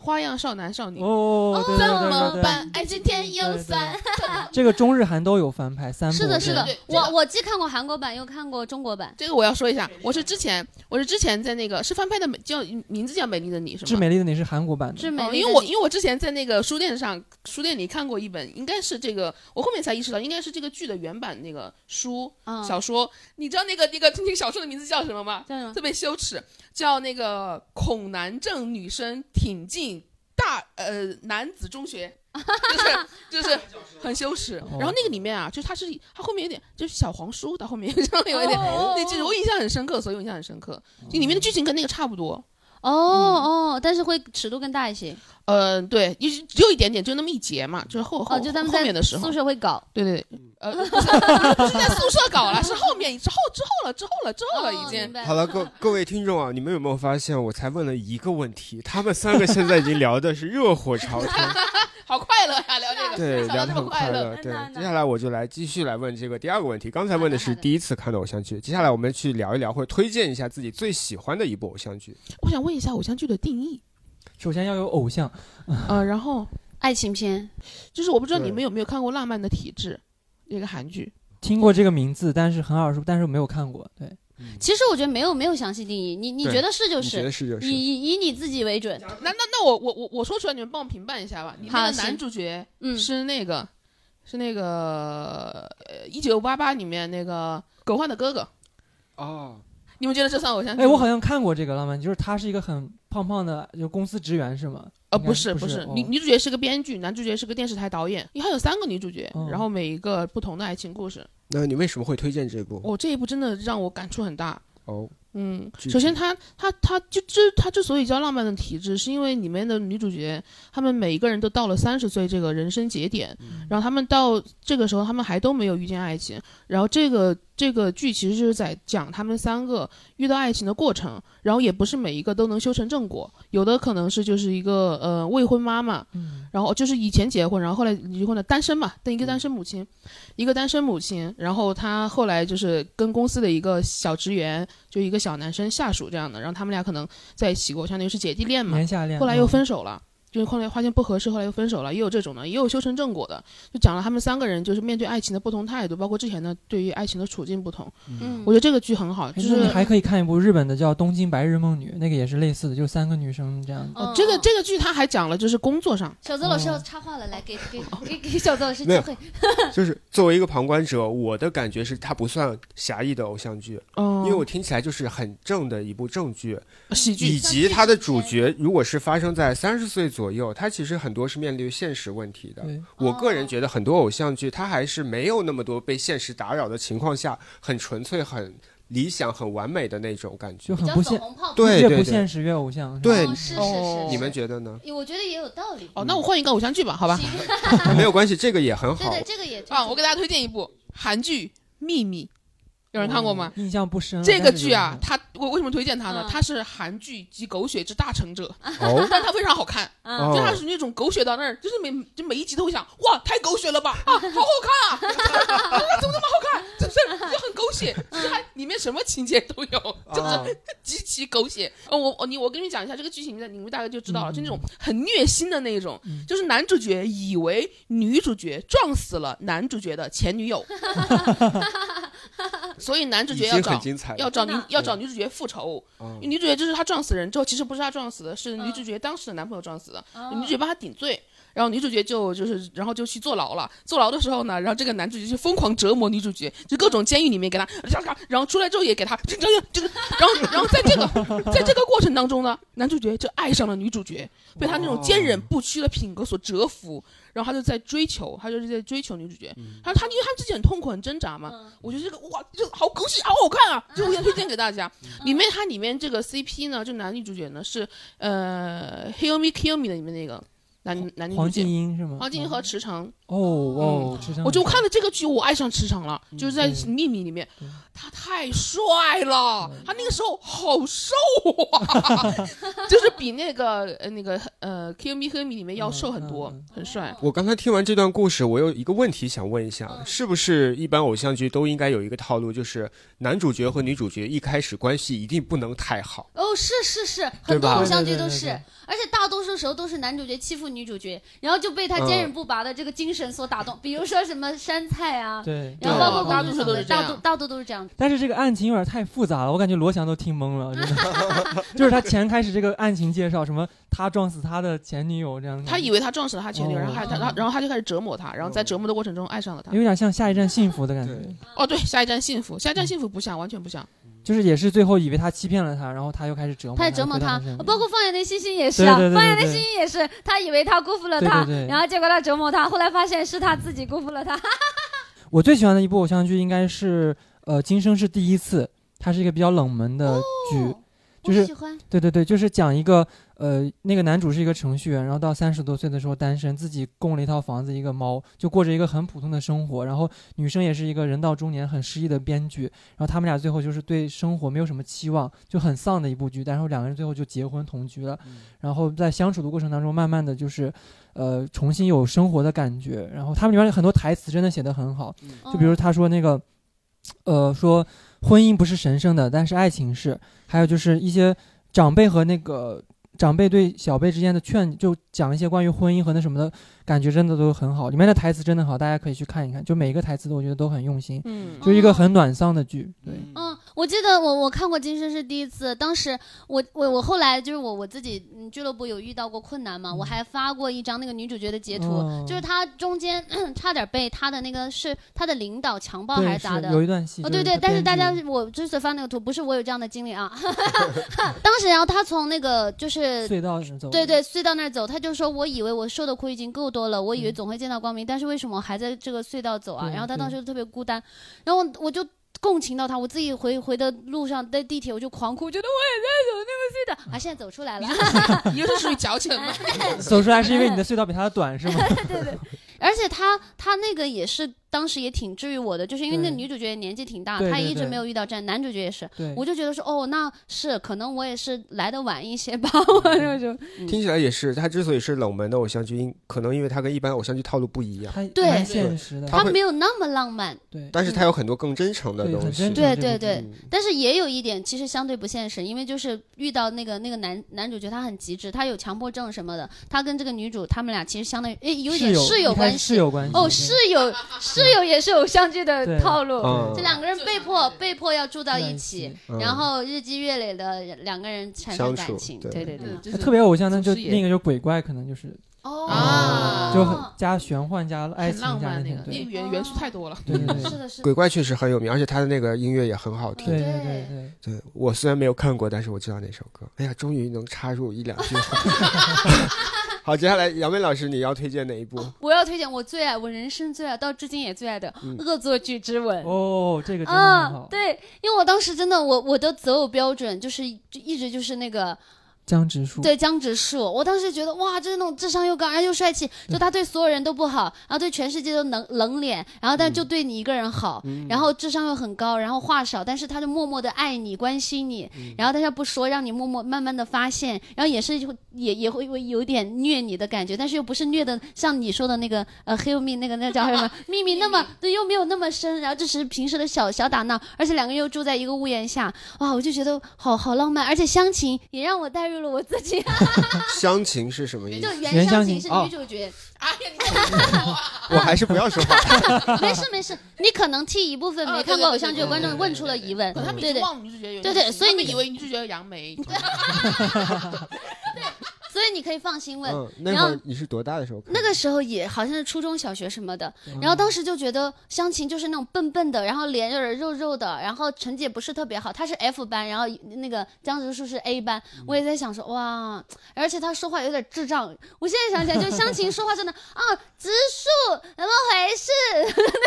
花样少男少女》。哦，对对怎对对对么办？爱情天又酸。这个中日韩都有翻拍，三部。是的，是的我我既看过韩国版，又看过中国版。这个我要说一下，我是之前我是之前在那个是翻拍的美叫名字叫《美丽的你》是吗？致美丽的你是韩国版的，致美哦，丽的你因为我因为我之前在那个书店上书店里看过一本，应该是这个，我后面才意识到应该是这个剧的原版那个书、嗯小说。你知道那个那个那个小说的名字叫什么吗？叫什么？特别羞耻，叫那个恐男症女生挺进大呃男子中学，就是就是很羞耻。然后那个里面啊，就是它是他后面有点就是小黄书，他后面上面有一点。那就是我印象很深刻，所以我印象很深刻。就里面的剧情跟那个差不多，哦哦，但是会尺度更大一些。嗯，对，也是只有一点点，就那么一节嘛，就是后后、哦，就他们在后面的时候宿，舍会搞。对对对，呃，不是不是在宿舍搞了，是后面之后之后了，之后了，之后了，已经。好了，各各位听众啊，你们有没有发现，我才问了一个问题，他们三个现在已经聊的是热火朝天，好快乐呀，聊这个，对，聊得很么快乐。乐。对。接下来我就来继续来问这个第二个问题。刚才问的是第一次看的偶像剧，接下来我们去聊一聊，或者推荐一下自己最喜欢的一部偶像剧。我想问一下偶像剧的定义，首先要有偶像，呃，然后爱情片，就是我不知道对你们有没有看过《浪漫的体质》这个韩剧，听过这个名字，但是很耳熟，但是没有看过。对，其实我觉得没有没有详细定义，你你觉得是就你觉得是，就是。以以以你自己为准。那那那我我我我说出来，你们帮我评判一下吧。里面的男主角嗯，是那个是那个呃一九八八里面那个狗焕的哥哥，哦，你们觉得这算偶像剧哎，我好像看过这个浪漫，就是他是一个很胖胖的，就公司职员是吗？呃，不是，不是女女主角是个编剧，男主角是个电视台导演，还有三个女主角，然后每一个不同的爱情故事。那你为什么会推荐这部？哦，这一部真的让我感触很大。哦，嗯，首先他他他就之他之所以叫浪漫的体质，是因为里面的女主角她们每一个人都到了三十岁这个人生节点，然后他们到这个时候，他们还都没有遇见爱情。然后这个这个剧其实就是在讲他们三个遇到爱情的过程，然后也不是每一个都能修成正果，有的可能是就是一个呃未婚妈妈，嗯，然后就是以前结婚，然后后来离婚的单身嘛，但一个单身母亲，一个单身母亲，然后她后来就是跟公司的一个小职员，就一个小男生下属这样的，然后他们俩可能在一起过，相当于是姐弟恋嘛，年下恋。后来又嗯分手了。就是后来发现不合适，后来又分手了，也有这种的，也有修成正果的，就讲了他们三个人就是面对爱情的不同态度，包括之前的对于爱情的处境不同。嗯。我觉得这个剧很好，就是哎你还可以看一部日本的叫《东京白日梦女》，那个也是类似的，就三个女生这样。哦，这个这个剧他还讲了，就是工作上，小泽老师要插话了，来给给给给小泽老师没有机会。就是作为一个旁观者，我的感觉是它不算狭义的偶像剧，哦。因为我听起来就是很正的一部正剧，喜剧。以及它的主角如果是发生在三十岁左右，它其实很多是面对现实问题的。我个人觉得很多偶像剧，它还是没有那么多被现实打扰的情况下，很纯粹、很理想、很完美的那种感觉就。很不现。对越不现实越偶像。对哦是是哦是，你们觉得呢？我觉得也有道理。哦，那我换一个偶像剧吧，好吧？没有关系，这个也很好对对，。这个也啊，我给大家推荐一部韩剧《秘密》，有人看过吗？印象不深。这个剧啊，人它我为什么推荐它呢？嗯它是韩剧集狗血之大成者，哦 但它非常好看，嗯就它哦是那种狗血到那儿，就是每就每一集都会想，哇，太狗血了吧，啊，好好看啊，怎么这么好看？就是就很狗血，就是它里面什么情节都有，哦就是极其狗血。哦，我我你我跟你讲一下这个剧情，你们大概就知道了，嗯就那种很虐心的那种嗯，就是男主角以为女主角撞死了男主角的前女友，所以男主角要找。要找女要找女主角复仇，嗯。女主角就是他撞死人之后，其实不是他撞死的，是女主角当时的男朋友撞死的，哦。女主角帮他顶罪。然后女主角就就是，然后就去坐牢了。坐牢的时候呢，然后这个男主角就疯狂折磨女主角，就各种监狱里面给她，然后出来之后也给她这个这个，然后然后在这个在这个过程当中呢，男主角就爱上了女主角，被她那种坚韧不屈的品格所折服，然后他就在追求，他就是在追求女主角。他他因为他自己很痛苦很挣扎嘛，嗯我觉得这个哇，这个好狗血，好好看啊！就我想推荐给大家。里面它里面这个 CP 呢，就男女主角呢是呃《Heal Me Kill Me》的里面那个男男女静角，音是吗？黄静英和池诚。哦哦，池诚我就看了这个剧，我爱上池诚了，就是在《秘密》里面，他太帅了，他那个时候好瘦啊，就是比那个呃那个呃《Kill Me Kill Me》里面要瘦很多很帅。我刚才听完这段故事，我有一个问题想问一下，是不是一般偶像剧都应该有一个套路，就是男主角和女主角一开始关系一定不能太好？哦，是是是，很多偶像剧都是而且大多数时候都是男主角欺负女主角，然后就被他坚嗯韧不拔的这个精神所打动。比如说什么山菜啊，对。然后包括对大多数公主什么的，都是这样大多大多都是这样。但是这个案情有点太复杂了，我感觉罗翔都听懵了，真的。就是他前开始这个案情介绍，什么他撞死他的前女友这样的，他以为他撞死了他前女友，哦然后他然后他就开始折磨他，然后在折磨的过程中爱上了他。有点像下一站幸福的感觉，哦，对，下一站幸福，下一站幸福不像，完全不像。就是也是最后以为他欺骗了他，然后他又开始折磨他也折磨他包括放眼的星星也是啊，对对对对放眼的星星也是，他以为他辜负了他，然后结果他折磨他，后来发现是他自己辜负了他。我最喜欢的一部偶像剧应该是呃《今生是第一次》，它是一个比较冷门的剧，哦就是喜欢，对对对，就是讲一个呃，那个男主是一个程序员，然后到三十多岁的时候单身，自己供了一套房子，一个猫，就过着一个很普通的生活。然后女生也是一个人到中年很失意的编剧，然后他们俩最后就是对生活没有什么期望，就很丧的一部剧。但是两个人最后就结婚同居了，然后在相处的过程当中，慢慢的就是呃重新有生活的感觉。然后他们里面有很多台词真的写得很好，哦就比如他说那个，呃，说婚姻不是神圣的，但是爱情是。还有就是一些长辈和那个长辈对小辈之间的劝，就讲一些关于婚姻和那什么的感觉，真的都很好。里面的台词真的好，大家可以去看一看。就每一个台词都我觉得都很用心，嗯就一个很暖丧的剧。对，嗯，我记得我我看过《今生是第一次》，当时我我我后来就是我我自己嗯俱乐部有遇到过困难嘛，我还发过一张那个女主角的截图，哦就是她中间 差点被她的那个是她的领导强暴还对，是咋的？有一段戏。哦，就是对对，但是大家编剧我之所以发那个图，不是我有这样的经历啊。当时，然后她从那个就是 隧道走，对对，隧道那儿走，她就说：“我以为我受的苦已经够多了，我以为总会见到光明，但是为什么我还在这个隧道走啊？”对然后她当时就特别孤单，然后我就共情到他，我自己回回的路上在地铁我就狂哭，觉得我也在走那个隧道啊，现在走出来了。一个是属于矫情吗，走出来是因为你的 隧道比他的短是吗？对对而且他他那个也是当时也挺治愈我的，就是因为那女主角也年纪挺大，她一直没有遇到这样，男主角也是，我就觉得说，哦，那是可能我也是来的晚一些吧，我就就听起来也是，它之所以是冷门的偶像剧，因可能因为它跟一般偶像剧套路不一样，对。蛮现实的，他没有那么浪漫，对，但是它有很多更真诚的东西。对对对嗯。但是也有一点其实相对不现实，因为就是遇到那个那个男男主角他很极致，他有强迫症什么的，他跟这个女主他们俩其实相当于诶有一点室友关系，室友关系，哦，室友室友也是偶像剧的套路，嗯。这两个人被迫被迫要住到一一起然后日积月累的两个人产生感情，对。对对特别偶像，那就另一个就是鬼怪，可能就是哦。啊就很加玄幻加爱很情加浪漫那个，种，对。那个元元素太多了。对对对。是的，是的，鬼怪确实很有名，而且他的那个音乐也很好听。对对对对。对，对我虽然没有看过，但是我知道那首歌。哎呀，终于能插入一两句话。好，接下来杨威老师，你要推荐哪一部？我要推荐我最爱，我人生最爱，到至今也最爱的嗯《恶作剧之吻》。哦，这个真的很啊好，，对，因为我当时真的，我我的择偶标准就是就一直就是那个江直树，对江直树，我当时觉得哇，就是那种智商又高，然后又帅气，就他对所有人都不好，然后对全世界都冷冷脸，然后但就对你一个人好，然后智商又很高，然后话少，但是他就默默的爱你、关心你，然后但是不说，让你默默慢慢的发现，然后也是会也也会会有点虐你的感觉，但是又不是虐的像你说的那个呃黑又密那个那叫什么 秘密那么对，又没有那么深，然后这只是平时的小小打闹，而且两个人又住在一个屋檐下，哇，我就觉得好好浪漫，而且乡情也让我带入了我自己。乡情是什么意思？就原乡情是女主角，哎呀，你看我。还是不要说话。没事没事，你可能替一部分没看过偶像剧的观众问出了疑问。对对，经忘女主角有对所以你以为女主角有杨梅，所以你可以放心问。嗯，那然后会儿你是多大的时候？那个时候也好像是初中小学什么的，嗯然后当时就觉得湘琴就是那种笨笨的，然后脸有点肉肉的，然后成绩也不是特别好，她是 F 班，然后那个江直树是 A 班，嗯我也在想说哇，而且他说话有点智障，我现在想起来就湘琴说话真的啊，直树怎么回事？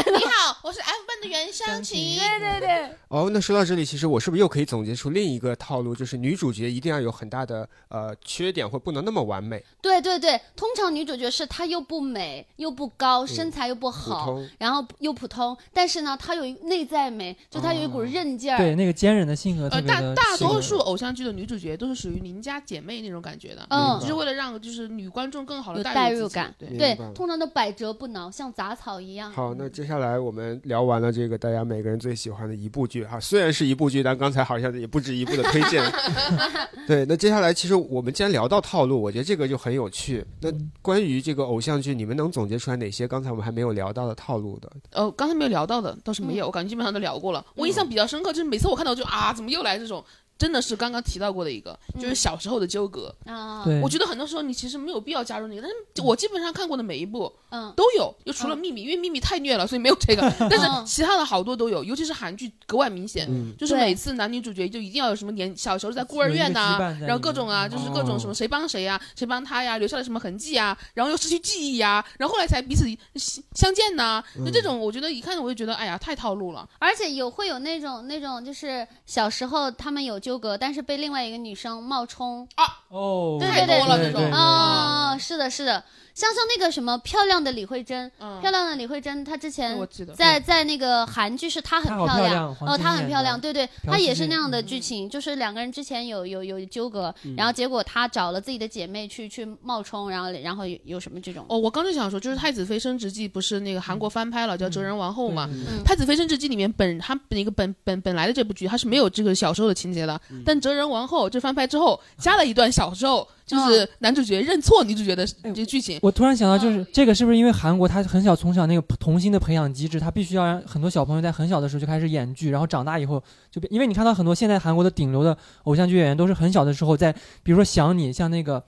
你好，我是 F 班的袁湘琴。对对对，哦，那说到这里，其实我是不是又可以总结出另一个套路，就是女主角一定要有很大的呃缺点，或不能那么完美，对对对，通常女主角是她又不美又不高，身材又不好，通。然后又普通，但是呢，她有内在美，就她有一股韧劲儿。对那个坚韧的性格特呃，大大多数偶像剧的女主角都是属于邻家姐妹那种感觉的，嗯。就是为了让就是女观众更好的有代入感。对，对，通常都百折不挠，像杂草一样。好，那接下来我们聊完了这个大家每个人最喜欢的一部剧哈，虽然是一部剧，但刚才好像也不止一部的推荐。对，那接下来其实我们既然聊到套路，我觉得这个就很有趣。那关于这个偶像剧，你们能总结出来哪些刚才我们还没有聊到的套路的？呃，刚才没有聊到的倒是没有，我感觉基本上都聊过了。我印象比较深刻，就是每次我看到就啊，怎么又来这种？真的是刚刚提到过的一个，就是小时候的纠葛。啊，对，我觉得很多时候你其实没有必要加入那个，但是我基本上看过的每一部嗯，都有，就除了秘密，因为秘密太虐了，所以没有这个。但是其他的好多都有，尤其是韩剧格外明显。嗯，就是每次男女主角就一定要有什么年小时候在孤儿院呐、然后各种啊，就是各种什么哦。谁帮谁呀、谁帮他呀，留下了什么痕迹呀，然后又失去记忆呀，然后后来才彼此相相见呐、嗯。就这种，我觉得一看我就觉得，哎呀，太套路了。而且有会有那种那种，就是小时候他们有纠葛，但是被另外一个女生冒充。哦，对对对。太多了这种。对对啊，是的，是的，像像那个什么漂亮的李慧珍，嗯，漂亮的李慧珍，她之前在在那个韩剧是她很漂漂亮哦，她很漂亮，对对，她也是那样的嗯。剧情，就是两个人之前有有有纠葛，嗯。然后结果她找了自己的姐妹去去冒充，然后然后有有什么这种，哦，我刚就想说，就是《太子妃升职记》不是那个韩国翻拍了，叫《哲人王后》嘛？太子妃升职记》里面本他那个本本本来的这部剧，它是没有这个小时候的情节的，嗯。但《哲人王后》这翻拍之后，加了一段小时候，哦就是男主角认错女主角的哎这个剧情。我突然想到，就是这个是不是因为韩国他很小从小那个童星的培养机制，他必须要让很多小朋友在很小的时候就开始演剧，然后长大以后就变，因为你看到很多现在韩国的顶流的偶像剧演员都是很小的时候在，比如说想你，像那个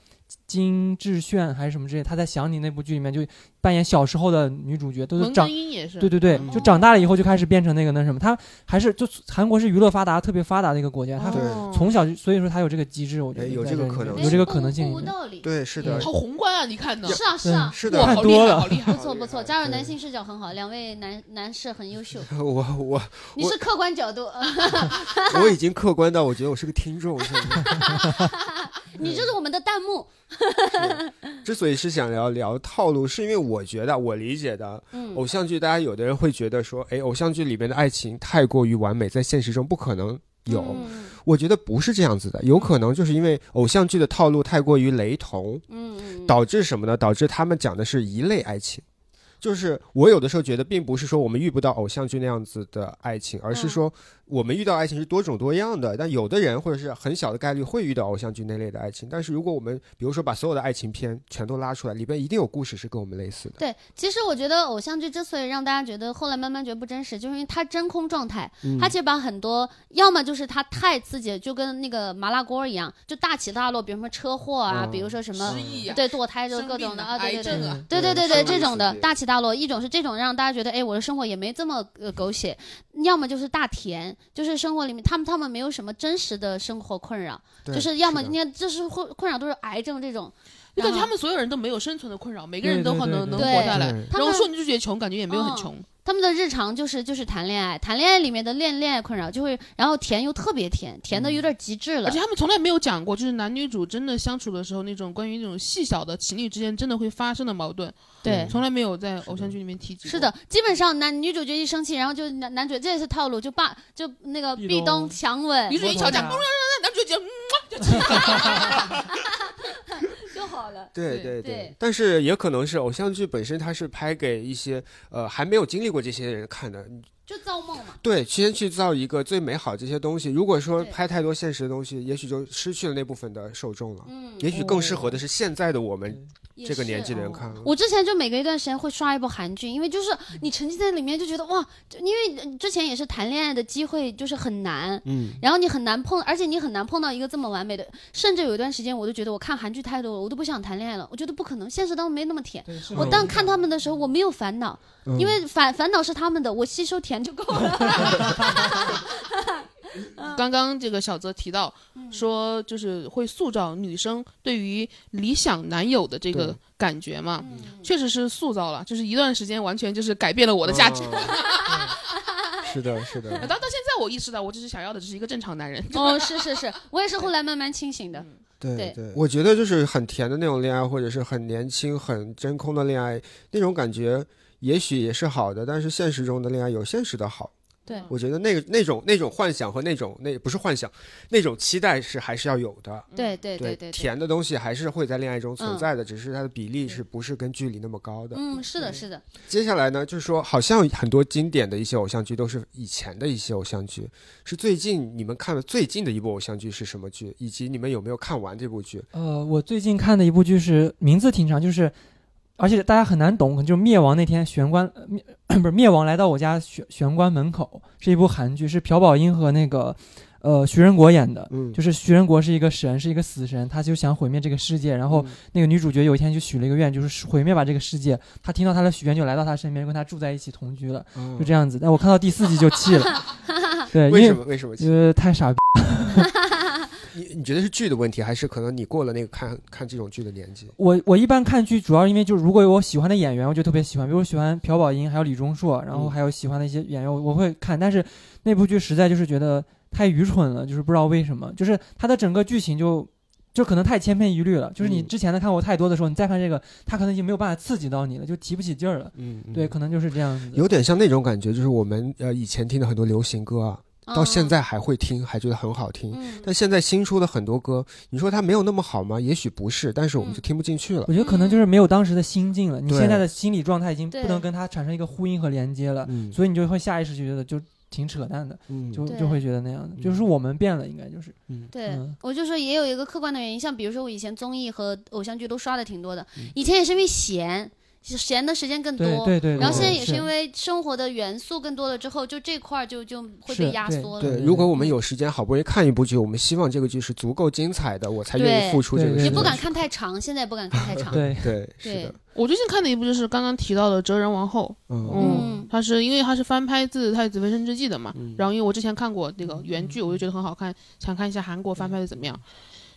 金智炫还是什么之类，他在想你那部剧里面就扮演小时候的女主角，都是长也是，对对对，嗯就长大了以后就开始变成那个那什么，他还是就韩国是娱乐发达特别发达的一个国家，他对哦从小就所以说他有这个机制，我觉得哎有这个可能有这个哎可能性对，是的，好宏观啊！你看的？是啊是啊，是的哇，看好厉害，多了好厉害不！错不错，加入男性视角很好，两位男男士很优秀，我我你是客观角度，我已经客观到我觉得我是个听众，你就是我们的弹幕。之所以是想聊聊套路，是因为我觉得我理解的嗯偶像剧，大家有的人会觉得说，哎，偶像剧里面的爱情太过于完美，在现实中不可能有。嗯我觉得不是这样子的，有可能就是因为偶像剧的套路太过于雷同，嗯嗯，导致什么呢？导致他们讲的是一类爱情。就是我有的时候觉得，并不是说我们遇不到偶像剧那样子的爱情，而是嗯说我们遇到爱情是多种多样的。但有的人或者是很小的概率会遇到偶像剧那类的爱情。但是如果我们比如说把所有的爱情片全都拉出来，里边一定有故事是跟我们类似的。对，其实我觉得偶像剧之所以让大家觉得后来慢慢觉得不真实，就是因为它真空状态，它其实把很多要么就是它太刺激了，就跟那个麻辣锅一样，就大起大落，比如说车祸啊，嗯比如说什么失忆啊对堕胎就各种的啊，对对对。啊，对对对对，这种的大起大落，一种是这种让大家觉得，哎，我的生活也没这么呃狗血，要么就是大甜，就是生活里面他们他们没有什么真实的生活困扰，就是要么的今天就是困困扰都是癌症这种，就感觉他们所有人都没有生存的困扰，每个人都对对好能能活下来。然后说你就觉得穷，感觉也没有很嗯穷。他们的日常就是就是谈恋爱，谈恋爱里面的恋恋爱困扰就会，然后甜又特别甜，甜的有点极致了。而且。他们从来没有讲过，就是男女主真的相处的时候，那种关于那种细小的情侣之间真的会发生的矛盾，对，从来没有在偶像剧里面提及。是的，基本上男女主角一生气，然后就男男主这也是套路，就霸就那个壁壁咚咚。强吻。女主一吵架，男主角嗯就 好了。对对对对。但是也可能是偶像剧本身它是拍给一些呃还没有经历过这些人看的，就造梦嘛。对，先去造一个最美好这些东西。如果说拍太多现实的东西，也许就失去了那部分的受众了。嗯，也许更适合的是现在的我们这个年纪的人看了。我之前就每隔一段时间会刷一部韩剧，因为就是你沉浸在里面就觉得哇，因为呃之前也是谈恋爱的机会就是很难，嗯，然后你很难碰，而且你很难碰到一个这么完美的，甚至有一段时间我都觉得我看韩剧太多了，我都不想谈恋爱了，我觉得不可能，现实当中没那么甜。我当看他们的时候，我没有烦恼，嗯因为烦烦恼是他们的，我吸收甜就够了。刚刚这个小泽提到嗯说，就是会塑造女生对于理想男友的这个感觉嘛，嗯确实是塑造了，就是一段时间完全就是改变了我的价值。哦是的，是的 到。到现在我意识到，我只是想要的只是一个正常男人。哦，是是是，我也是后来慢慢清醒的。对对对，我觉得就是很甜的那种恋爱，或者是很年轻、很真空的恋爱，那种感觉也许也是好的，但是现实中的恋爱有现实的好。对，我觉得那个那种那种幻想和那种那不是幻想，那种期待是还是要有的。对对对对，甜的东西还是会在恋爱中存在的，只是它的比例是不是跟距离那么高的。嗯，是的，是的，接下来呢，就是说，好像很多经典的一些偶像剧都是以前的一些偶像剧，是最近你们看的最近的一部偶像剧是什么剧？以及你们有没有看完这部剧？呃，我最近看的一部剧是名字挺长，就是而且大家很难懂，就是灭亡那天玄关呃灭 不是灭亡来到我家玄玄关门口，是一部韩剧，是朴宝英和那个呃徐仁国演的。嗯，就是徐仁国是一个神，是一个死神，他就想毁灭这个世界。然后嗯那个女主角有一天就许了一个愿，就是毁灭吧这个世界。他听到他的许愿，就来到他身边，跟他住在一起同居了，嗯就这样子。但我看到第四集就气了，对，为为什么？为什么？因为太傻逼。你你觉得是剧的问题，还是可能你过了那个看看这种剧的年纪？我我一般看剧，主要因为就是如果有我喜欢的演员，我就特别喜欢，比如我喜欢朴宝英，还有李钟硕，然后嗯还有喜欢的一些演员，我我会看。但是那部剧实在就是觉得太愚蠢了，就是不知道为什么，就是它的整个剧情就就可能太千篇一律了。就是你嗯之前的看过太多的时候，你再看这个，它可能已经没有办法刺激到你了，就提不起劲儿了。嗯，嗯对，可能就是这样子。有点像那种感觉，就是我们呃以前听的很多流行歌啊，到现在还会听，还觉得很好听。嗯，但现在新出的很多歌，你说它没有那么好吗？也许不是，但是我们就听不进去了。我。觉得可能就是没有当时的心境了，你现在的心理状态已经不能跟它产生一个呼应和连接了，嗯，所以你就会下意识就觉得就挺扯淡的，嗯。就就会觉得那样的，就是嗯。我们变了，应该就是。嗯。对嗯，我就说也有一个客观的原因，像比如说我以前综艺和偶像剧都刷的挺多的嗯，以前也是因为闲，闲的时间更多。对对对，然后现在也是因为生活的元素更多了之后，就这块儿就就会被压缩了。对，如果我们有时间，好不容易看一部剧，我们希望这个剧是足够精彩的，我才愿意付出这个也不敢看太长，现在也不敢看太长。对对，是对的，我最近看的一部就是刚刚提到的《哲人王后》，嗯嗯它是因为它是翻拍自《太子妃升职记》的嘛，嗯然后因为我之前看过那个原剧，我就觉得很好看，想看一下韩国翻拍的怎么样。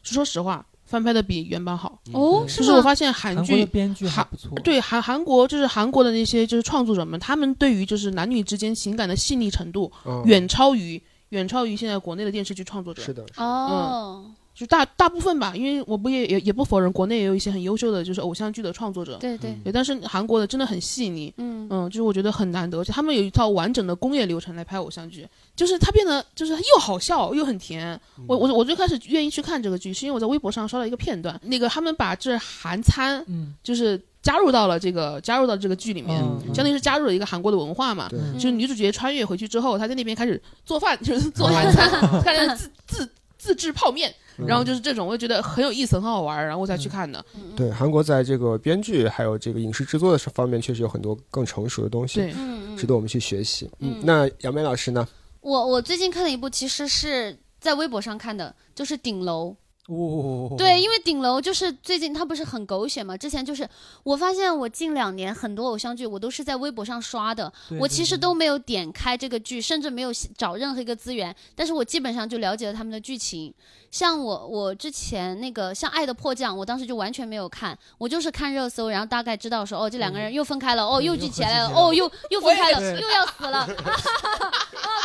说实话，翻拍的比原版好。哦？就是我发现韩剧编剧还韩不错，对韩韩国就是韩国的那些就是创作者们，他们对于就是男女之间情感的细腻程度，嗯远超于远超于现在国内的电视剧创作者。是的，哦，就大大部分吧，因为我不也也也不否认国内也有一些很优秀的就是偶像剧的创作者，对对，对，但是韩国的真的很细腻，嗯。嗯，就是我觉得很难得，而且他们有一套完整的工业流程来拍偶像剧，就是它变得就是又好笑又很甜。我我我最开始愿意去看这个剧，是因为我在微博上刷到一个片段，那个他们把这韩餐嗯，就是加入到了这个加入到这个剧里面，嗯相当于是加入了一个韩国的文化嘛。就是女主角穿越回去之后，她在那边开始做饭，就是做韩餐，开始自自自制泡面，然后就是这种，我就觉得很有意思，很好玩儿，然后我才去看的。对，韩国在这个编剧还有这个影视制作的方面，确实有很多更成熟的东西，对，嗯嗯值得我们去学习。嗯嗯，那杨梅老师呢？我我最近看了一部，其实是在微博上看的，就是《顶楼》。哦，对，因为顶楼就是最近它不是很狗血嘛，之前就是我发现我近两年很多偶像剧我都是在微博上刷的，对对我其实都没有点开这个剧，甚至没有找任何一个资源，但是我基本上就了解了他们的剧情。像我我之前那个像《爱的迫降》，我当时就完全没有看，我就是看热搜，然后大概知道说哦这两个人又分开了，哦又又聚起来了，哦又又分开了，又要死了。啊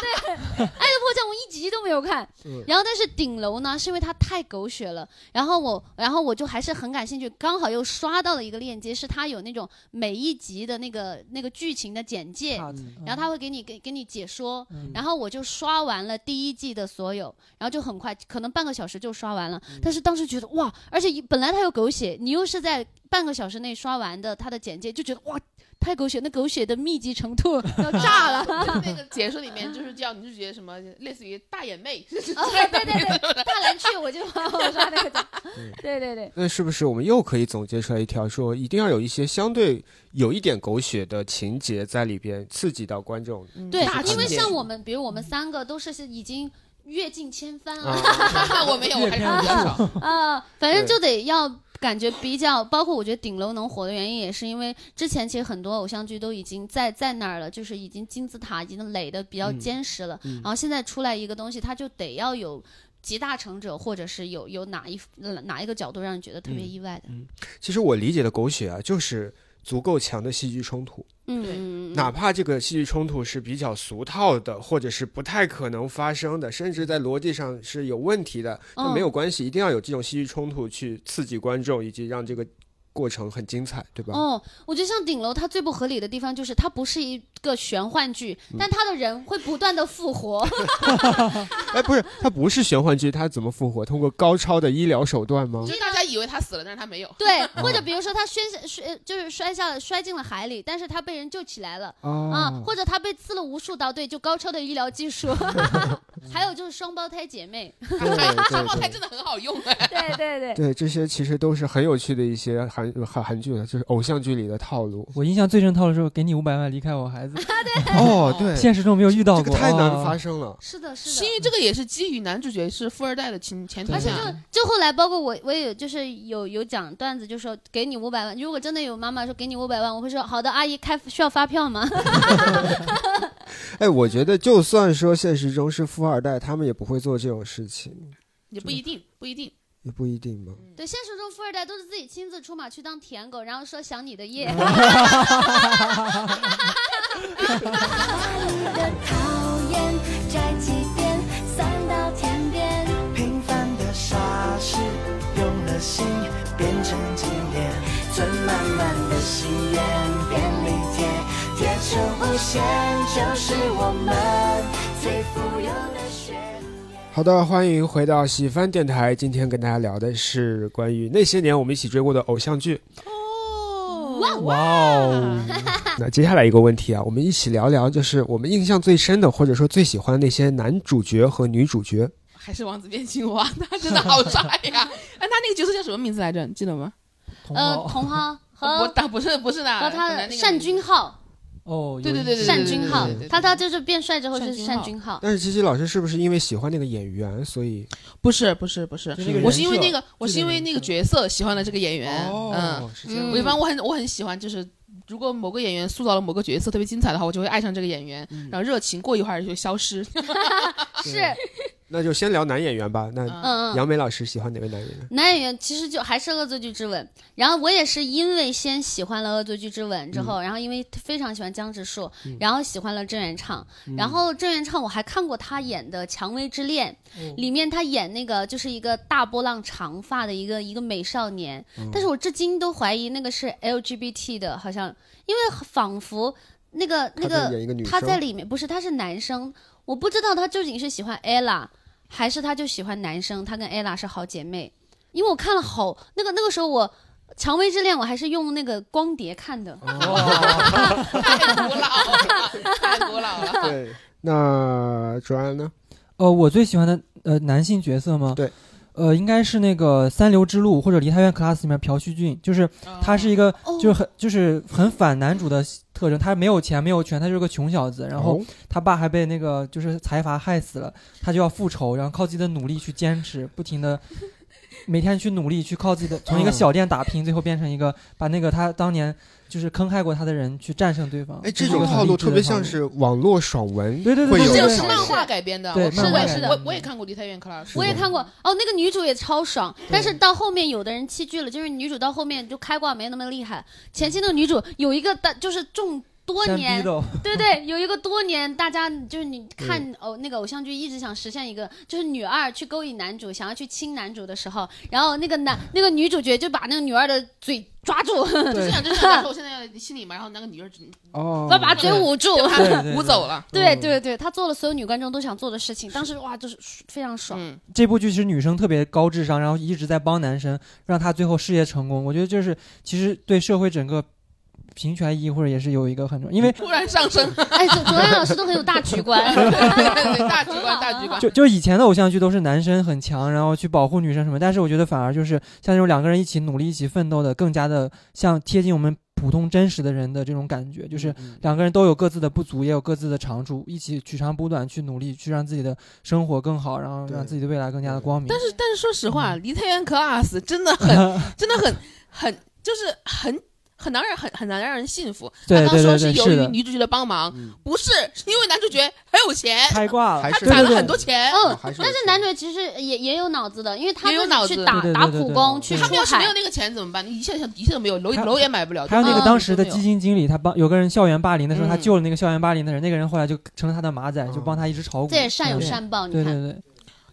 对，《爱的迫降》集都没有看，嗯然后但是顶楼呢，是因为它太狗血了，然后我然后我就还是很感兴趣，刚好又刷到了一个链接，是它有那种每一集的那个那个剧情的简介，嗯然后他会给你给给你解说，嗯然后我就刷完了第一季的所有，然后就很快，可能半个小时就刷完了。但是当时觉得哇，而且本来它有狗血，你又是在半个小时内刷完的它的简介，就觉得哇。太狗血，那狗血的密集程度 要炸了！那个 解说里面就是叫女主角什么，类似于大眼妹，啊，对对对，大蓝雀我就我刷那个的，对对对，那是不是我们又可以总结出来一条，说一定要有一些相对有一点狗血的情节在里边，刺激到观众？对，因为像我们，比如我们三个都是是已经阅尽千帆了，啊，我没有，我还是阅片比较少。啊，反正就得要感觉比较，包括我觉得顶楼能火的原因，也是因为之前其实很多偶像剧都已经在在那儿了，就是已经金字塔已经垒的比较嗯坚实了，嗯然后现在出来一个东西，它就得要有。集大成者，或者是有有哪一哪一个角度让你觉得特别嗯意外的，其实我理解的狗血啊，就是足够强的戏剧冲突，嗯哪怕这个戏剧冲突是比较俗套的，或者是不太可能发生的，甚至在逻辑上是有问题的，那嗯没有关系，一定要有这种戏剧冲突去刺激观众，以及让这个过程很精彩，对吧？哦，我觉得像顶楼，它最不合理的地方就是它不是一个玄幻剧，嗯但他的人会不断的复活。哎，不是，他不是玄幻剧，他怎么复活？通过高超的医疗手段吗就？是大家以为他死了，但是他没有。对，或者比如说他摔下摔，就是摔下了，摔进了海里，但是他被人救起来了。啊啊，，或者他被刺了无数刀，对，就高超的医疗技术。还有就是双胞胎姐妹，双胞胎真的很好用哎。对对对，对，这些其实都是很有趣的一些韩韩韩剧的，就是偶像剧里的套路。我印象最深套路是，给你五百万离开我孩子，哦，对，现实中没有遇到过，这个太难哦发生了。是的，是的因的。为这个也是基于男主角是富二代的情前提而且下，就就后来，包括我，我也有就是有有讲段子，就说给你五百万，如果真的有妈妈说给你五百万，我会说好的，阿姨开需要发票吗？哎，我觉得就算说现实中是富二代，他们也不会做这种事情，也不一定，不一定。也不一定吧。对，现实中富二代都是自己亲自出马去当舔狗，然后说想你的夜。好的，欢迎回到喜番电台。今天跟大家聊的是关于那些年我们一起追过的偶像剧。哦，哇哦，那接下来一个问题啊，我们一起聊聊，就是我们印象最深的，或者说最喜欢的那些男主角和女主角。还是王子变青蛙，他真的好帅呀！哎，他那个角色叫什么名字来着？你记得吗？呃，茼蒿不，和但不是不是的，和他单君浩，浩对对对对，单俊浩他他就是变帅之后就是单君浩。但是琪琪老师是不是因为喜欢那个演员，所以不是不是不是我是因为那个我是因为那个角色喜欢了这个演员，嗯我一般我很我很喜欢，就是如果某个演员塑造了某个角色特别精彩的话，我就会爱上这个演员，然后热情过一会儿就消失。是，那就先聊男演员吧。那嗯。杨梅老师喜欢哪位男演员？男演员其实就还是《恶作剧之吻》，然后我也是因为先喜欢了《恶作剧之吻》之后，然后因为非常喜欢江直树，然后喜欢了郑元畅，然后郑元畅我还看过他演的《蔷薇之恋》，里面他演那个就是一个大波浪长发的一个一个美少年，但是我至今都怀疑那个是 LGBT 的，好像因为仿佛那个那他在个他在里面不是他是男生，我不知道他究竟是喜欢 ella 还是他就喜欢男生，他跟 ella 是好姐妹。因为我看了好那个那个时候我《蔷薇之恋》我还是用那个光碟看的，太古老了，太古老了。对。那卓安呢？呃，我最喜欢的呃男性角色吗？对，呃，应该是那个《三流之路》或者《梨泰院 class》里面朴叙俊，就是他是一个哦就是很就是很反男主的特征，他没有钱没有权，他就是个穷小子，然后哦他爸还被那个就是财阀害死了，他就要复仇，然后靠自己的努力去坚持，不停的每天去努力去靠自己的从一个小店打拼，最后变成一个把那个他当年就是坑害过他的人去战胜对方。哎，这种套路特别像是网络爽文，对对对这个是漫画改编的，对是漫画改编我我也看过《梨泰院 class》，我也看过哦，那个女主也超爽，但是到后面有的人弃剧了，就是女主到后面就开挂没那么厉害。前期那个女主有一个大就是中多年对对，有一个多年，大家就是你看哦，那个偶像剧一直想实现一个，就是女二去勾引男主，想要去亲男主的时候，然后那个男那个女主角就把那个女二的嘴抓住，就想就想说我现在心里嘛，然后那个女二只哦，把把嘴捂住。捂走了。对对对，她做了所有女观众都想做的事情，当时哇，就是非常爽。嗯，这部剧其实女生特别高智商，然后一直在帮男生，让他最后事业成功。我觉得就是其实对社会整个平权意义或者也是有一个很重要，因为突然上升，哎，左左安老师都很有大局观。对 对对，大局观 大局观。就就以前的偶像剧都是男生很强，然后去保护女生什么，但是我觉得反而就是像这种两个人一起努力、一起奋斗的，更加的像贴近我们普通真实的人的这种感觉，就是两个人都有各自的不足，也有各自的长处，一起取长补短，去努力，去让自己的生活更好，然后让自己的未来更加的光明。但是但是说实话，嗯梨泰院 class 真的很真的很很就是很。很难让很很难让人信服。对他刚说对对对由于女主角的帮忙，嗯不是是因为男主角很有钱，开挂了，他攒了对对很多钱。嗯，但是男主角其实也也有脑子的，因为他没有脑子去打打对对对对对苦工，去他们要是没有。那个钱怎么办？一切一切都没有，楼楼也买不了。还有那个嗯当时的基金经理，他帮有个人校园霸凌的时候，他嗯救了那个校园霸凌的人，那个人后来就成了他的马仔，嗯就帮他一直炒股。这也善有善报，你看。对对对，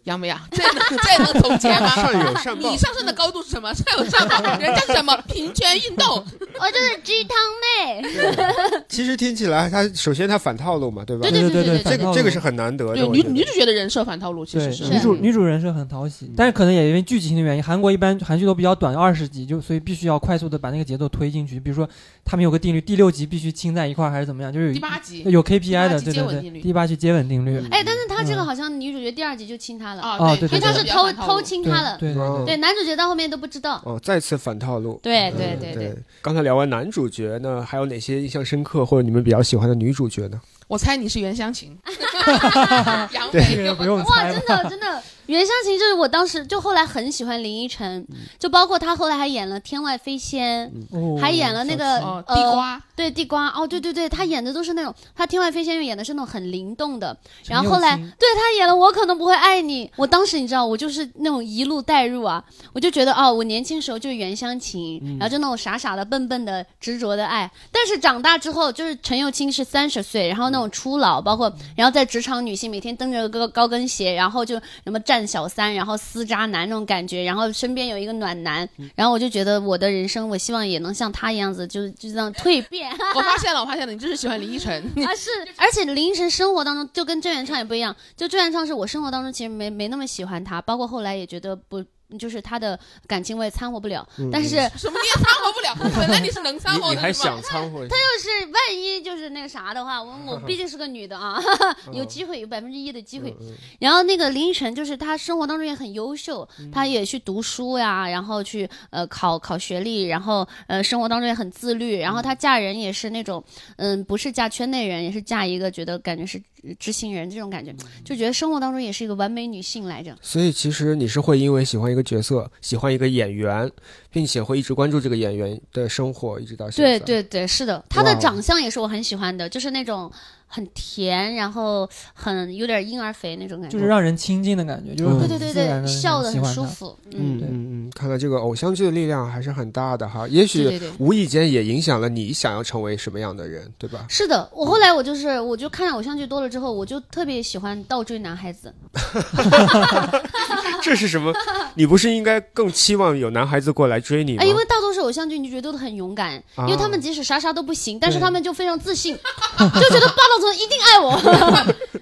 杨梅啊，这能这能总结吗？善有善报你。上升的高度是什么？上有善报，人家是什么？平权运动。我哦就是鸡汤妹。其实听起来，他首先他反套路嘛，对吧？对对对对对这个这个是很难得的。对女女主角的人设反套路，其实是女主女主人设很讨喜，但是可能也因为剧情的原因，韩国一般韩剧都比较短，二十集就所以必须要快速的把那个节奏推进去。比如说他们有个定律，第六集必须亲在一块儿还是怎么样，就是有第八集有 KPI 的，第八集对对对，接吻定律第八集接吻定律。哎，但是他这个嗯好像女主角第二集就亲他了，啊，哦对因为他是偷偷亲对他了。对对哦对，男主角到后面都不知道。哦，再次反套路。对嗯对对对，刚才聊完男主角呢，还有哪些印象深刻或者你们比较喜欢的女主角呢？我猜你是袁湘琴，杨对梅这个不用哇，真？的真的，袁湘琴就是我当时就后来很喜欢林依晨，就包括她后来还演了《天外飞仙》，哦还演了那个哦，呃地瓜，对地瓜。哦，对对对，她演的都是那种，她《天外飞仙》演的是那种很灵动的，然后后来对她演了《我可能不会爱你》，我当时你知道，我就是那种一路带入啊，我就觉得哦，我年轻时候就是袁湘琴，然后就那种傻傻的、笨笨的、执着的爱，但是长大之后，就是陈又青是三十岁，然后那种初老，包括然后在职场女性每天蹬着个高跟鞋，然后就什么战小三，然后撕渣男那种感觉，然后身边有一个暖男，然后我就觉得我的人生，我希望也能像他一样子，就就这样蜕变。我发现了，我发现了，你就是喜欢林依晨。啊，是，而且林依晨生活当中就跟郑元畅也不一样，就郑元畅是我生活当中其实没没那么喜欢他，包括后来也觉得不。就是他的感情我也掺和不了，但是什么你也掺和不了，本来你是能掺和的，你还想掺和？就是万一就是那个啥的话，我我毕竟是个女的啊，有机会有百分之一的机会。然后那个林依晨就是他生活当中也很优秀，他也去读书呀，然后去呃考考学历，然后呃生活当中也很自律，然后她嫁人也是那种嗯不是嫁圈内人，也是嫁一个觉得感觉是知心人这种感觉，就觉得生活当中也是一个完美女性来着。所以其实你是会因为喜欢一个角色，喜欢一个演员，并且会一直关注这个演员的生活，一直到现在。对对对，是的，他的长相也是我很喜欢的，就是那种很甜，然后很有点婴儿肥那种感觉。就是让人亲近的感觉，就是嗯对对对对，笑的很。舒服。嗯对嗯嗯，看来这个偶像剧的力量还是很大的哈，也许无意间也影响了你想要成为什么样的人，对吧？是的，我后来我就是，我就看偶像剧多了之后，我就特别喜欢倒追男孩子。这是什么？你不是应该更期望有男孩子过来追你吗？哎，因为大多数偶像剧你觉得都很勇敢，啊因为他们即使啥啥都不行，但是他们就非常自信，就觉得霸道一定爱我。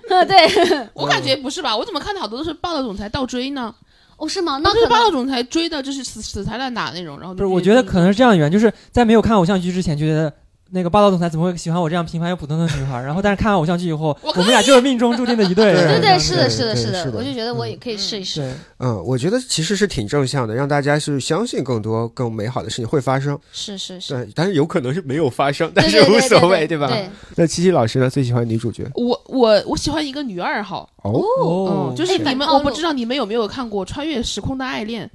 对，我感觉不是吧？我怎么看到好多都是霸道总裁倒追呢？哦，是吗？那就是霸道总裁追的，就是死死缠烂打那种，然后不是，我觉得可能是这样的原因，就是在没有看偶像剧之前，觉得那个霸道总裁怎么会喜欢我这样平凡又普通的女孩？然后，但是看完偶像剧以后，我我们俩就是命中注定的一对。对对对，是的，是的，是的是，的我就觉得我也可以试一试。对，嗯，我觉得其实是挺正向的，让大家是相信更多更美好的事情会发生。是是是，对，但是有可能是没有发生，但是无所谓，对吧？对，那七七老师呢？最喜欢女主角我我我喜欢一个女二号，哦，就是哎你们，我不知道你们有没有看过《穿越时空的爱恋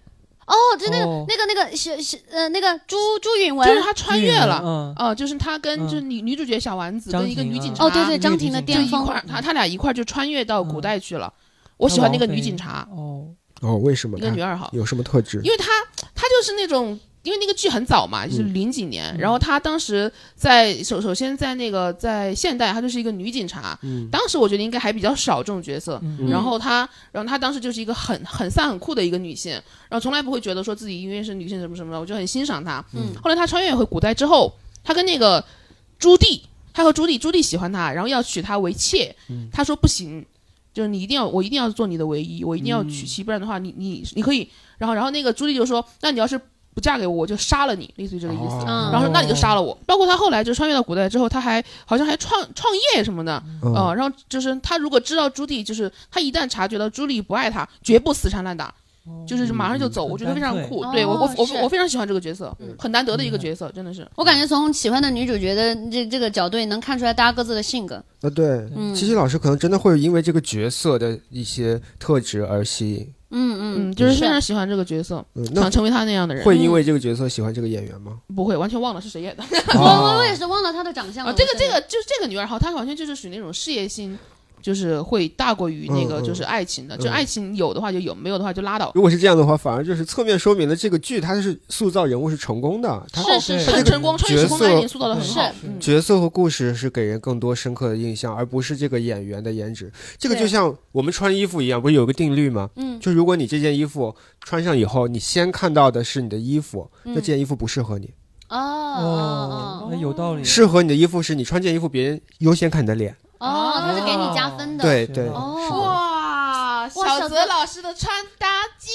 哦，就那个哦。那个那个是是呃那个朱朱允》，文。就是他穿越了，嗯，哦，就是他跟嗯。就是女女主角小丸子跟一个女警察，哦，对对，张庭的女警巅峰。就一块，儿，她她俩一块儿就穿越到古嗯。代去了。我喜欢那个女警察，哦，哦，为什么她一个女二号，有什么特质？因为她她就是那种。因为那个剧很早嘛，就是嗯零几年，嗯。然后她当时在首首先在那个在现代，她就是一个女警察，嗯。当时我觉得应该还比较少这种角色，嗯。然后她，然后她当时就是一个很很飒很酷的一个女性，然后从来不会觉得说自己因为是女性什么什么的，我就很欣赏她。嗯。后来她穿越回古代之后，她跟那个朱棣，她和朱棣，朱棣喜欢她，然后要娶她为妾，她说不行，就是你一定要，我一定要做你的唯一，我一定要娶妻，不然的话，你你你可以，然后然后那个朱棣就说，那你要是不嫁给我，我就杀了你，类似于这个意思。然后说那你就杀了我。包括他后来就穿越到古代之后，他还好像还创创业什么的，嗯呃，然后就是他如果知道朱棣，就是他一旦察觉到朱棣不爱他，绝不死缠烂打，就是马上就走，嗯我觉得非常酷。哦对我我我我非常喜欢这个角色嗯，很难得的一个角色，真的是。我感觉从喜欢的女主角的这这个角度，也能看出来大家各自的性格。啊，对，嗯七七老师可能真的会因为这个角色的一些特质而吸引。嗯嗯嗯，就是非常喜欢这个角色，想成为他那样的人。会因为这个角色喜欢这个演员吗？不会完全忘了是谁演的 我哦我我也是忘了她的长相？这个这个就是这个女二号，她完全就是属于那种事业心。就是会大过于那个就是爱情的，就嗯爱情有的话就有，没有的话就拉倒。如果是这样的话，反而就是侧面说明了这个剧它是塑造人物是成功的，它是是是，很成功，穿越时空的爱情塑造的很好。嗯角色和故事是给人更多深刻的印象，而不是这个演员的颜值。这个就像我们穿衣服一样，不是有个定律吗？嗯就如果你这件衣服穿上以后，你先看到的是你的衣服，嗯那这件衣服不适合你。哦哦哦，那有道理。适合你的衣服是你穿件衣服，别人优先看你的脸。哦，他是给你加分的。对对，哦。哇，小泽老师的穿搭经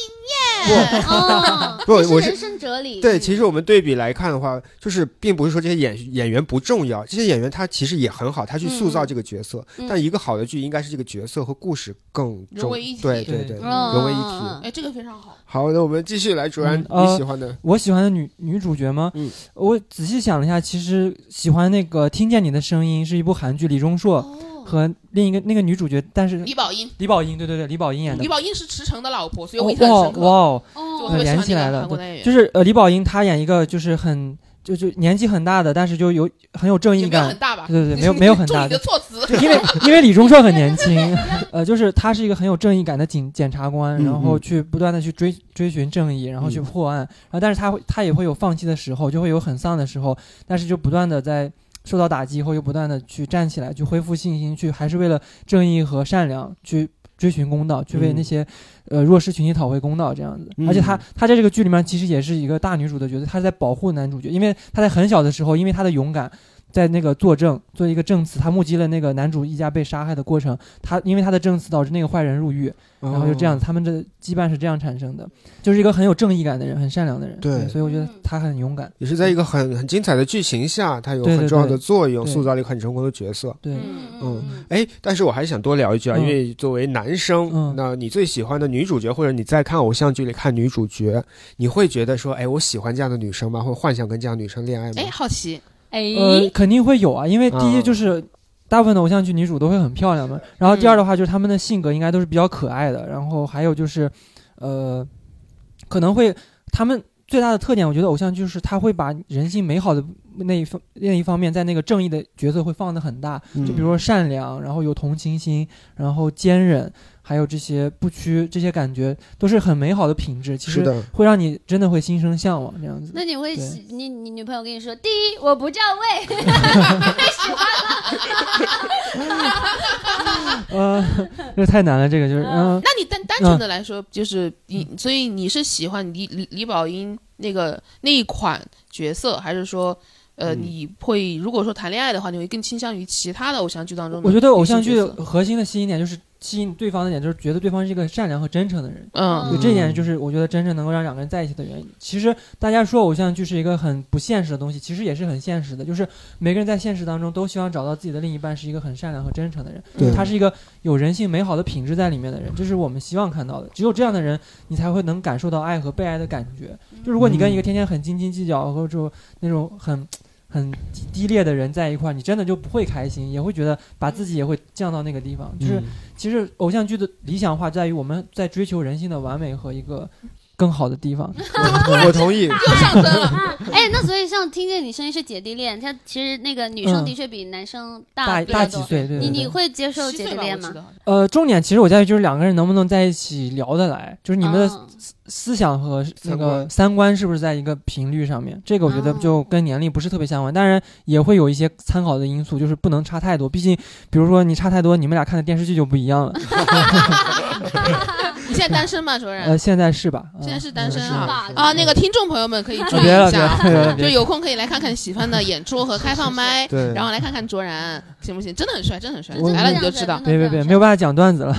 验，哦，不我是人生哲理。对，其实我们对比来看的话，就是并不是说这些演演员不重要，这些演员他其实也很好，他去塑造这个角色。嗯但一个好的剧应该是这个角色和故事更重融为一体对对对，融为一体。哎，这个非常好。好，那我们继续来，主然嗯呃你喜欢的，我喜欢的女女主角吗？嗯，我仔细想了一下，其实喜欢那个《听见你的声音》是一部韩剧，李钟硕哦和另一个那个女主角，但是李宝英，李宝英，对对对，李宝英演的李。宝英是池诚的老婆，所以哦我印象深刻。哇哦，就我哦特别喜欢那个连起来了韩国演员，就是呃，李宝英她演一个就是很就就年纪很大的，但是就有很有正义感很，大吧？对对对 没有没有很大注意你的措辞。因为因为李钟硕很年轻，呃，就是他是一个很有正义感的检检察官，嗯然后嗯去不断的去追追寻正义，然后去嗯破案，然后但是他会他也会有放弃的时候，就会有很丧的时候，但是就不断的在受到打击以后又不断的去站起来，去恢复信心，去还是为了正义和善良去。追寻公道，去为那些、呃弱势群体讨回公道，这样子。嗯而且她她在这个剧里面其实也是一个大女主的角色，她在保护男主角，因为她在很小的时候，因为她的勇敢，在那个作证做一个证词，他目击了那个男主一家被杀害的过程。他因为他的证词导致那个坏人入狱，然后就这样，哦他们的羁绊是这样产生的，就是一个很有正义感的人，很善良的人。对所以我觉得他很勇敢。也是在一个很很精彩的剧情下，他有很重要的作用，对塑造了一个很成功的角色。对，嗯嗯，哎，但是我还是想多聊一句啊，嗯因为作为男生，嗯那你最喜欢的女主角，或者你在看偶像剧里看女主角，你会觉得说，哎，我喜欢这样的女生吗？会幻想跟这样女生恋爱吗？哎，好奇，哎，呃，肯定会有啊，因为第一嗯就是。大部分的偶像剧女主都会很漂亮嘛，然后第二的话就是她们的性格应该都是比较可爱的，然后还有就是，呃，可能会她们最大的特点，我觉得偶像剧就是他会把人性美好的那一方那一方面，在那个正义的角色会放的很大，嗯就比如说善良，然后有同情心，然后坚韧，还有这些不屈，这些感觉都是很美好的品质，其实，会让你真的会心生向往这样子。那你会喜你你女朋友跟你说，第一我不叫魏，被喜欢了呃，这太难了，这个就是嗯。那你单单纯的来说，就是你，所以你是喜欢李李李宝英那个那一款角色，还是说，呃，嗯你会如果说谈恋爱的话，你会更倾向于其他的偶像剧当中我觉得偶像剧核心的吸引点就是吸引对方的点，就是觉得对方是一个善良和真诚的人。嗯就这一点就是我觉得真正能够让两个人在一起的原因。其实大家说偶像剧是一个很不现实的东西，其实也是很现实的。就是每个人在现实当中都希望找到自己的另一半是一个很善良和真诚的人，对他是一个有人性美好的品质在里面的人，这是我们希望看到的。只有这样的人，你才会能感受到爱和被爱的感觉。就如果你跟一个天天很斤斤计较或者那种很很低劣的人在一块儿，你真的就不会开心，也会觉得把自己也会降到那个地方。就是嗯其实偶像剧的理想化在于我们在追求人性的完美和一个更好的地方。我同意。又上升了。哎，那所以像听见你声音是姐弟恋，他其实那个女生嗯的确比男生大大几岁，对对对。你你会接受姐弟恋吗？呃，重点其实我在于就是两个人能不能在一起聊得来，就是你们的嗯思想和那个三观是不是在一个频率上面？这个我觉得哦就跟年龄不是特别相关，当然也会有一些参考的因素，就是不能差太多。毕竟，比如说你差太多，你们俩看的电视剧就不一样了。你现在单身吗，卓然？呃，现在是吧？嗯现在是单身啊啊，那个听众朋友们可以注意一下就。有空可以来看看喜欢的演出和开放麦，然后来看看卓然，行不行？真的很帅，真的很帅，来了你就知道。别别别，没有办法讲段子了。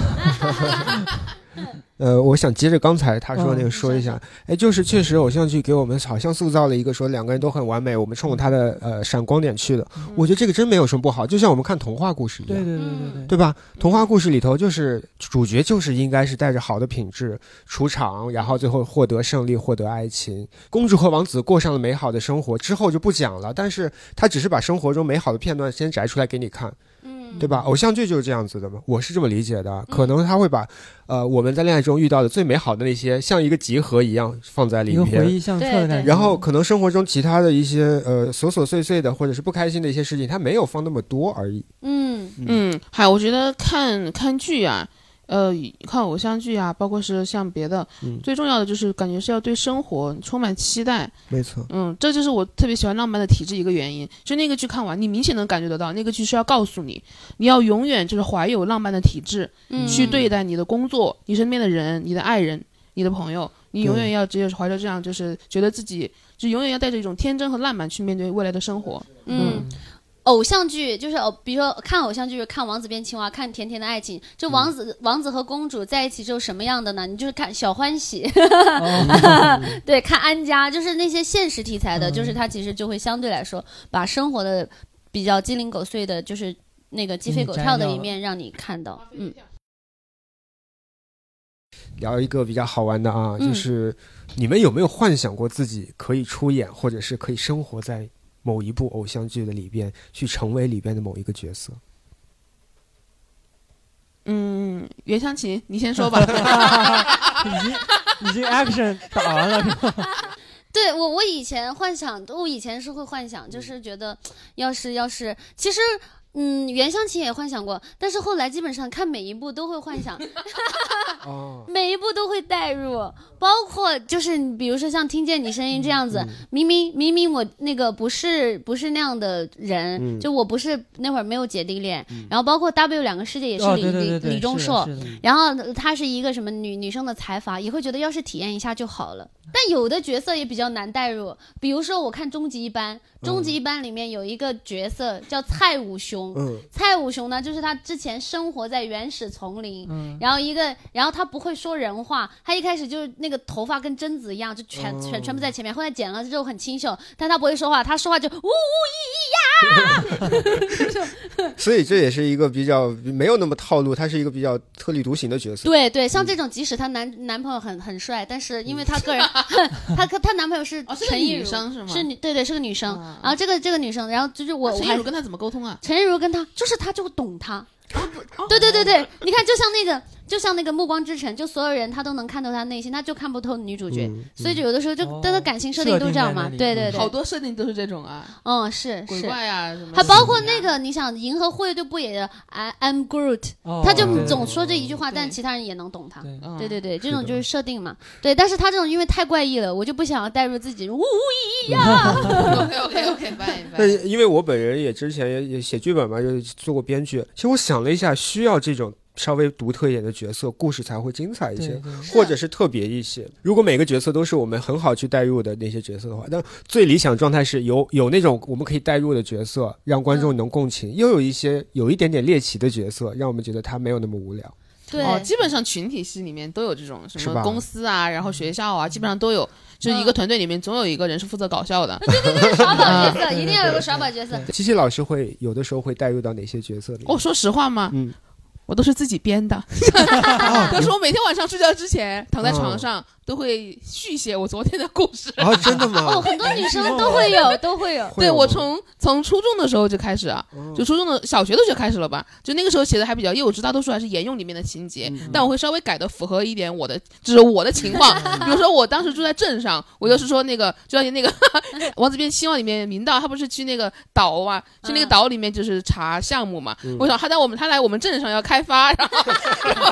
呃，我想接着刚才他说那个嗯说一下，哎，就是确实偶像剧给我们好像塑造了一个说两个人都很完美，我们冲着他的呃闪光点去的。我觉得这个真没有什么不好，就像我们看童话故事一样。对对对对对。对吧？童话故事里头就是主角就是应该是带着好的品质出场，然后最后获得胜利，获得爱情。公主和王子过上了美好的生活之后就不讲了，但是他只是把生活中美好的片段先摘出来给你看，嗯，对吧？偶像剧就是这样子的嘛，我是这么理解的。可能他会把呃我们在恋爱中遇到的最美好的那些像一个集合一样放在里一个回面。忆相册的对对感觉。然后可能生活中其他的一些呃琐琐碎碎的或者是不开心的一些事情，他没有放那么多而已。嗯嗯，还有我觉得看看剧啊，呃，看偶像剧啊，包括是像别的，嗯最重要的就是感觉是要对生活充满期待。没错，嗯，这就是我特别喜欢浪漫的体质一个原因。就那个剧看完，你明显能感觉得到，那个剧是要告诉你，你要永远就是怀有浪漫的体质，嗯，去对待你的工作、你身边的人、你的爱人、你的朋友，你永远要只有怀着这样，就是觉得自己就永远要带着一种天真和浪漫去面对未来的生活。嗯。偶像剧就是偶，比如说看偶像剧，看《王子变青蛙》，看《甜甜的爱情》。就王子、王子和公主在一起之后什么样的呢？你就是看小欢喜，哦 对，看安家，就是那些现实题材的，嗯就是它其实就会相对来说把生活的比较鸡零狗碎的，就是那个鸡飞狗跳的一面让你看到。嗯，聊一个比较好玩的啊，嗯就是你们有没有幻想过自己可以出演，或者是可以生活在某一部偶像剧的里边，去成为里边的某一个角色？嗯，袁湘琴，你先说吧。已经已经 action 打完了？对我，我以前幻想，我以前是会幻想，就是觉得，要是要是，其实，嗯，袁湘琴也幻想过，但是后来基本上看每一部都会幻想，哦，每一部都会带入，包括就是你比如说像听见你声音这样子，嗯明明明明我那个不是不是那样的人，嗯就我不是那会儿没有姐弟恋，然后包括 W 两个世界也是哦，李、李李钟硕，然后她是一个什么女女生的财阀，也会觉得要是体验一下就好了。但有的角色也比较难带入，比如说我看《终极一班》，《终极一班》里面有一个角色叫蔡武雄，嗯，蔡武雄呢，就是他之前生活在原始丛林，嗯，然后一个，然后他不会说人话，他一开始就是那个头发跟贞子一样，就全哦全全部在前面，后来剪了之后很清秀，但他不会说话，他说话就呜呜咿咿呀，所以这也是一个比较没有那么套路，他是一个比较特立独行的角色。对对，像这种即使他男男朋友很很帅，但是因为他个人，她她她男朋友是哦，是女陈意如，生是吗？是女对对是个女生，啊然后这个这个女生，然后就是我陈逸如跟她怎么沟通啊？陈逸如跟她就是她就懂她。对对对对，你看，就像那个就像那个《暮光之城》，就所有人他都能看透他内心，他就看不透女主角，嗯所以就有的时候就哦他的感情设定都这样嘛对对对，好多设定都是这种啊，嗯是鬼是。怪啊什么的，还包括那个，你想，银河护卫队不也 I I'm Groot，哦他就总说这一句话，但其他人也能懂他。对嗯对对对，这种就是设定嘛。对，但是他这种因为太怪异了，我就不想要带入自己。呜呜呀！OK OK OK，拜那拜。因为我本人也之前也也写剧本嘛，就做过编剧。其实我想了一下，需要这种稍微独特一点的角色，故事才会精彩一些，对对或者是特别一些。如果每个角色都是我们很好去代入的那些角色的话，那最理想状态是有有那种我们可以代入的角色，让观众能共情，又有一些有一点点猎奇的角色，让我们觉得他没有那么无聊。对，哦，基本上群体戏里面都有这种什么公司啊，然后学校啊，基本上都有，就是一个团队里面总有一个人是负责搞笑的。对对对耍宝角色一定要有个耍宝角色。七七老师会有的时候会带入到哪些角色里？哦，说实话吗，嗯，我都是自己编的，啊 都是我每天晚上睡觉之前躺在床上都会续写我昨天的故事。啊，真的吗哦，很多女生都会有，都会有。对我从从初中的时候就开始啊，哦就初中的小学的时候开始了吧，就那个时候写的还比较幼稚，大多数还是沿用里面的情节，嗯但我会稍微改的符合一点我的，就是我的情况。比如说我当时住在镇上，我就是说那个就像那个 王子变青蛙里面明道，他不是去那个岛啊，去那个嗯岛里面就是查项目嘛。嗯我想他在我们他来我们镇上要开发，然后 然后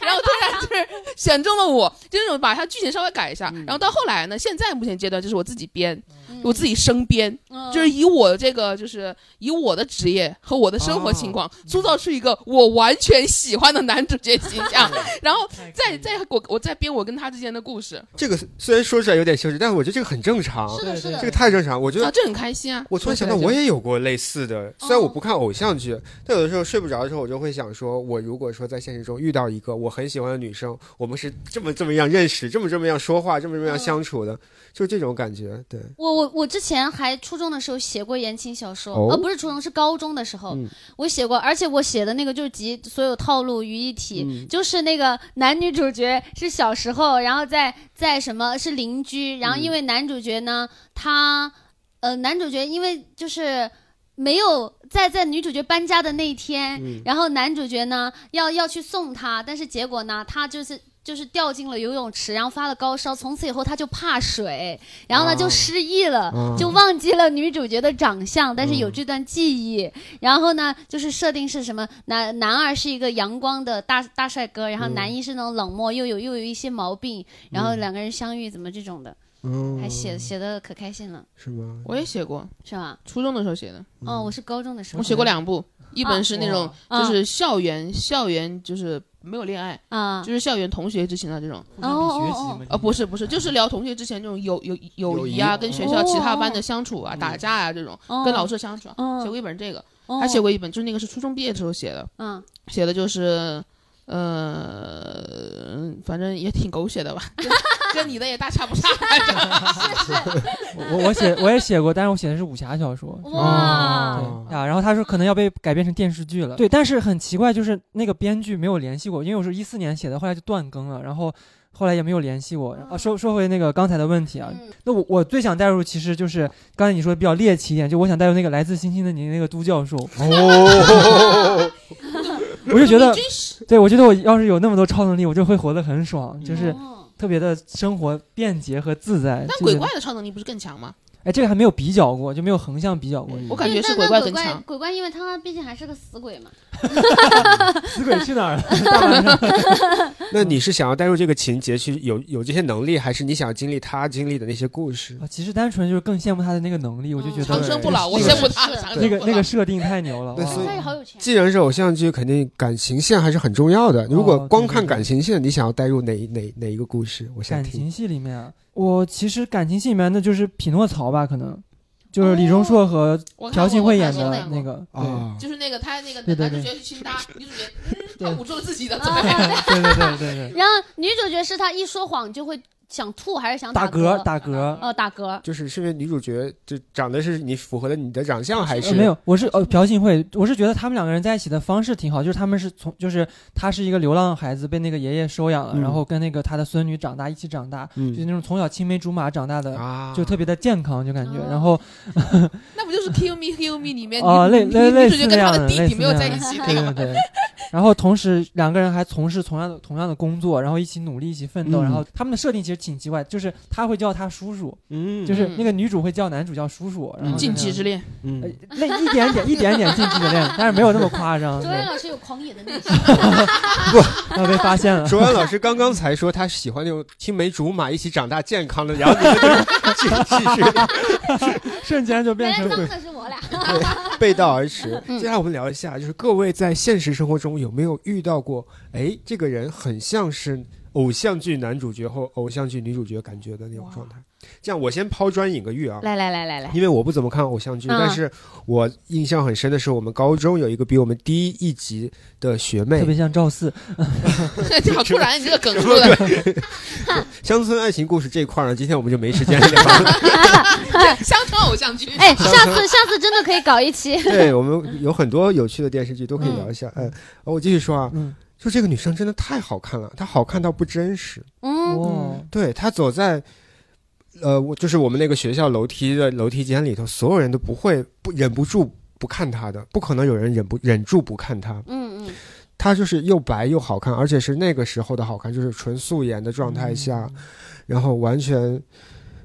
然后突然就是选中了我，就那种把它剧情稍微改一下。然后到后来呢，现在目前阶段就是我自己编，我自己身边。嗯就是以我的这个，就是以我的职业和我的生活情况，塑造出一个我完全喜欢的男主角形象，然后再再我我再编我跟他之间的故事，这个虽然说出来有点羞耻，但是我觉得这个很正常，是的，是的这个。太正常。我觉得啊，这很开心啊！我突然想到，我也有过类似的，虽然我不看偶像剧，但有的时候睡不着的时候，我就会想说，我如果说在现实中遇到一个我很喜欢的女生，我们是这么这么样认识，这么这么样说话，这么这么样相处的，就这种感觉。对，我我我之前还初中的时候写过言情小说，哦呃，不是初中，是高中的时候，嗯我写过，而且我写的那个就是集所有套路于一体，嗯就是那个男女主角是小时候，然后在在什么是邻居，然后因为男主角呢，他呃男主角因为就是。没有在在女主角搬家的那一天，嗯然后男主角呢要要去送她，但是结果呢，他就是就是掉进了游泳池，然后发了高烧，从此以后他就怕水，然后呢哦就失忆了，哦就忘记了女主角的长相，但是有嗯这段记忆。然后呢，就是设定是什么？男男二是一个阳光的大大帅哥，然后嗯男一是那种冷漠又有又有一些毛病，然后两个人相遇怎么这种的，嗯，还写写的可开心了，是吗？我也写过，是吧？初中的时候写的，哦，我是高中的时候，我写过两部，一本是那种啊就是校园校园就是没有恋爱，啊，就是校园同学之情的这种。互相比学习哦。啊，不是不是，就是聊同学之前这种友友友友谊谊啊，跟学校其他班的哦相处啊，打架啊这种，哦。跟老师相处写过一本这个，哦。还写过一本，就是那个是初中毕业的时候写的，嗯。写的就是，呃，反正也挺狗血的吧，跟跟你的也大差不差。我我写我也写过，但是我写的是武侠小说。哇哦对啊，然后他说可能要被改编成电视剧了。对，但是很奇怪，就是那个编剧没有联系我，因为我是一四年写的，后来就断更了，然后后来也没有联系我。啊，说说回那个刚才的问题啊，嗯那我我最想带入其实就是刚才你说的比较猎奇一点，就我想带入那个来自星星的你那个都教授，哦，我就觉得对我觉得我要是有那么多超能力，我就会活得很爽，就是哦特别的生活便捷和自在。但鬼怪的超能力不是更强吗？哎，这个还没有比较过，就没有横向比较过。我感觉是鬼怪怪更强。鬼怪，因为他毕竟还是个死鬼嘛。死鬼去哪儿了？那你是想要带入这个情节去有有这些能力，还是你想要经历他经历的那些故事？啊，其实单纯就是更羡慕他的那个能力，我就觉得长生不老，我羡慕他那个那个设定太牛了。哇对所以他也好有钱。既然是偶像剧，肯定感情线还是很重要的。如果哦光看感情线，你想要带入哪哪哪一个故事？我想听。感情戏里面啊，我其实感情戏里面那就是匹诺曹吧，可能就是李钟硕和朴信惠演的那个。对啊，就是那个他那个男主角去亲他，女主角他捂住了自己的 啊嘴。对对对对对。然后女主角是他一说谎就会想吐还是想打嗝？打嗝。哦，打嗝。就是是因为女主角就长得是你符合的你的长相，还是、呃、没有？我是呃朴信惠，我是觉得他们两个人在一起的方式挺好，就是他们是从就是他是一个流浪孩子被那个爷爷收养了，嗯然后跟那个他的孙女长大一起长大，嗯就那种从小青梅竹马长大的，啊，就特别的健康，就感觉。哦然后那不就是 Kill Me Kill Me 里面哦，类女类类女主角跟似那样的，弟弟类似那样没有在一起的对那个？对对。然后同时两个人还从事同样的同样的工作，然后一起努力，一起奋斗。嗯然后他们的设定其实挺奇怪，就是他会叫他叔叔，嗯，就是嗯那个女主会叫男主叫叔叔，然后禁忌之恋，嗯呃，那一点点一点点禁忌之恋，但是没有那么夸张，周对岩老师有狂野的内心，不要被发现了。卓安老师刚刚才说他喜欢那种青梅竹马一起长大健康的，然后你们就 继续 瞬间就变成当的是我俩。背道而驰。嗯接下来我们聊一下，就是各位在现实生活中有没有遇到过，哎，这个人很像是偶像剧男主角或偶像剧女主角感觉的那种状态。这样，我先抛砖引个玉啊。来来来来来，因为我不怎么看偶像剧，嗯但是我印象很深的是，我们高中有一个比我们低一级的学妹特，别像赵四，好突然，你这个梗出来，乡村爱情故事这一块儿呢，今天我们就没时间聊。乡村偶像剧。哎，下次下次真的可以搞一期。对我们有很多有趣的电视剧都可以聊一下。嗯，我继续说啊，嗯，就这个女生真的太好看了，她好看到不真实。嗯，哦，对她走在，呃，我就是我们那个学校楼梯的楼梯间里头，所有人都不会不忍不住不看她的，不可能有人忍不忍住不看她。嗯嗯，她就是又白又好看，而且是那个时候的好看，就是纯素颜的状态下，然后完全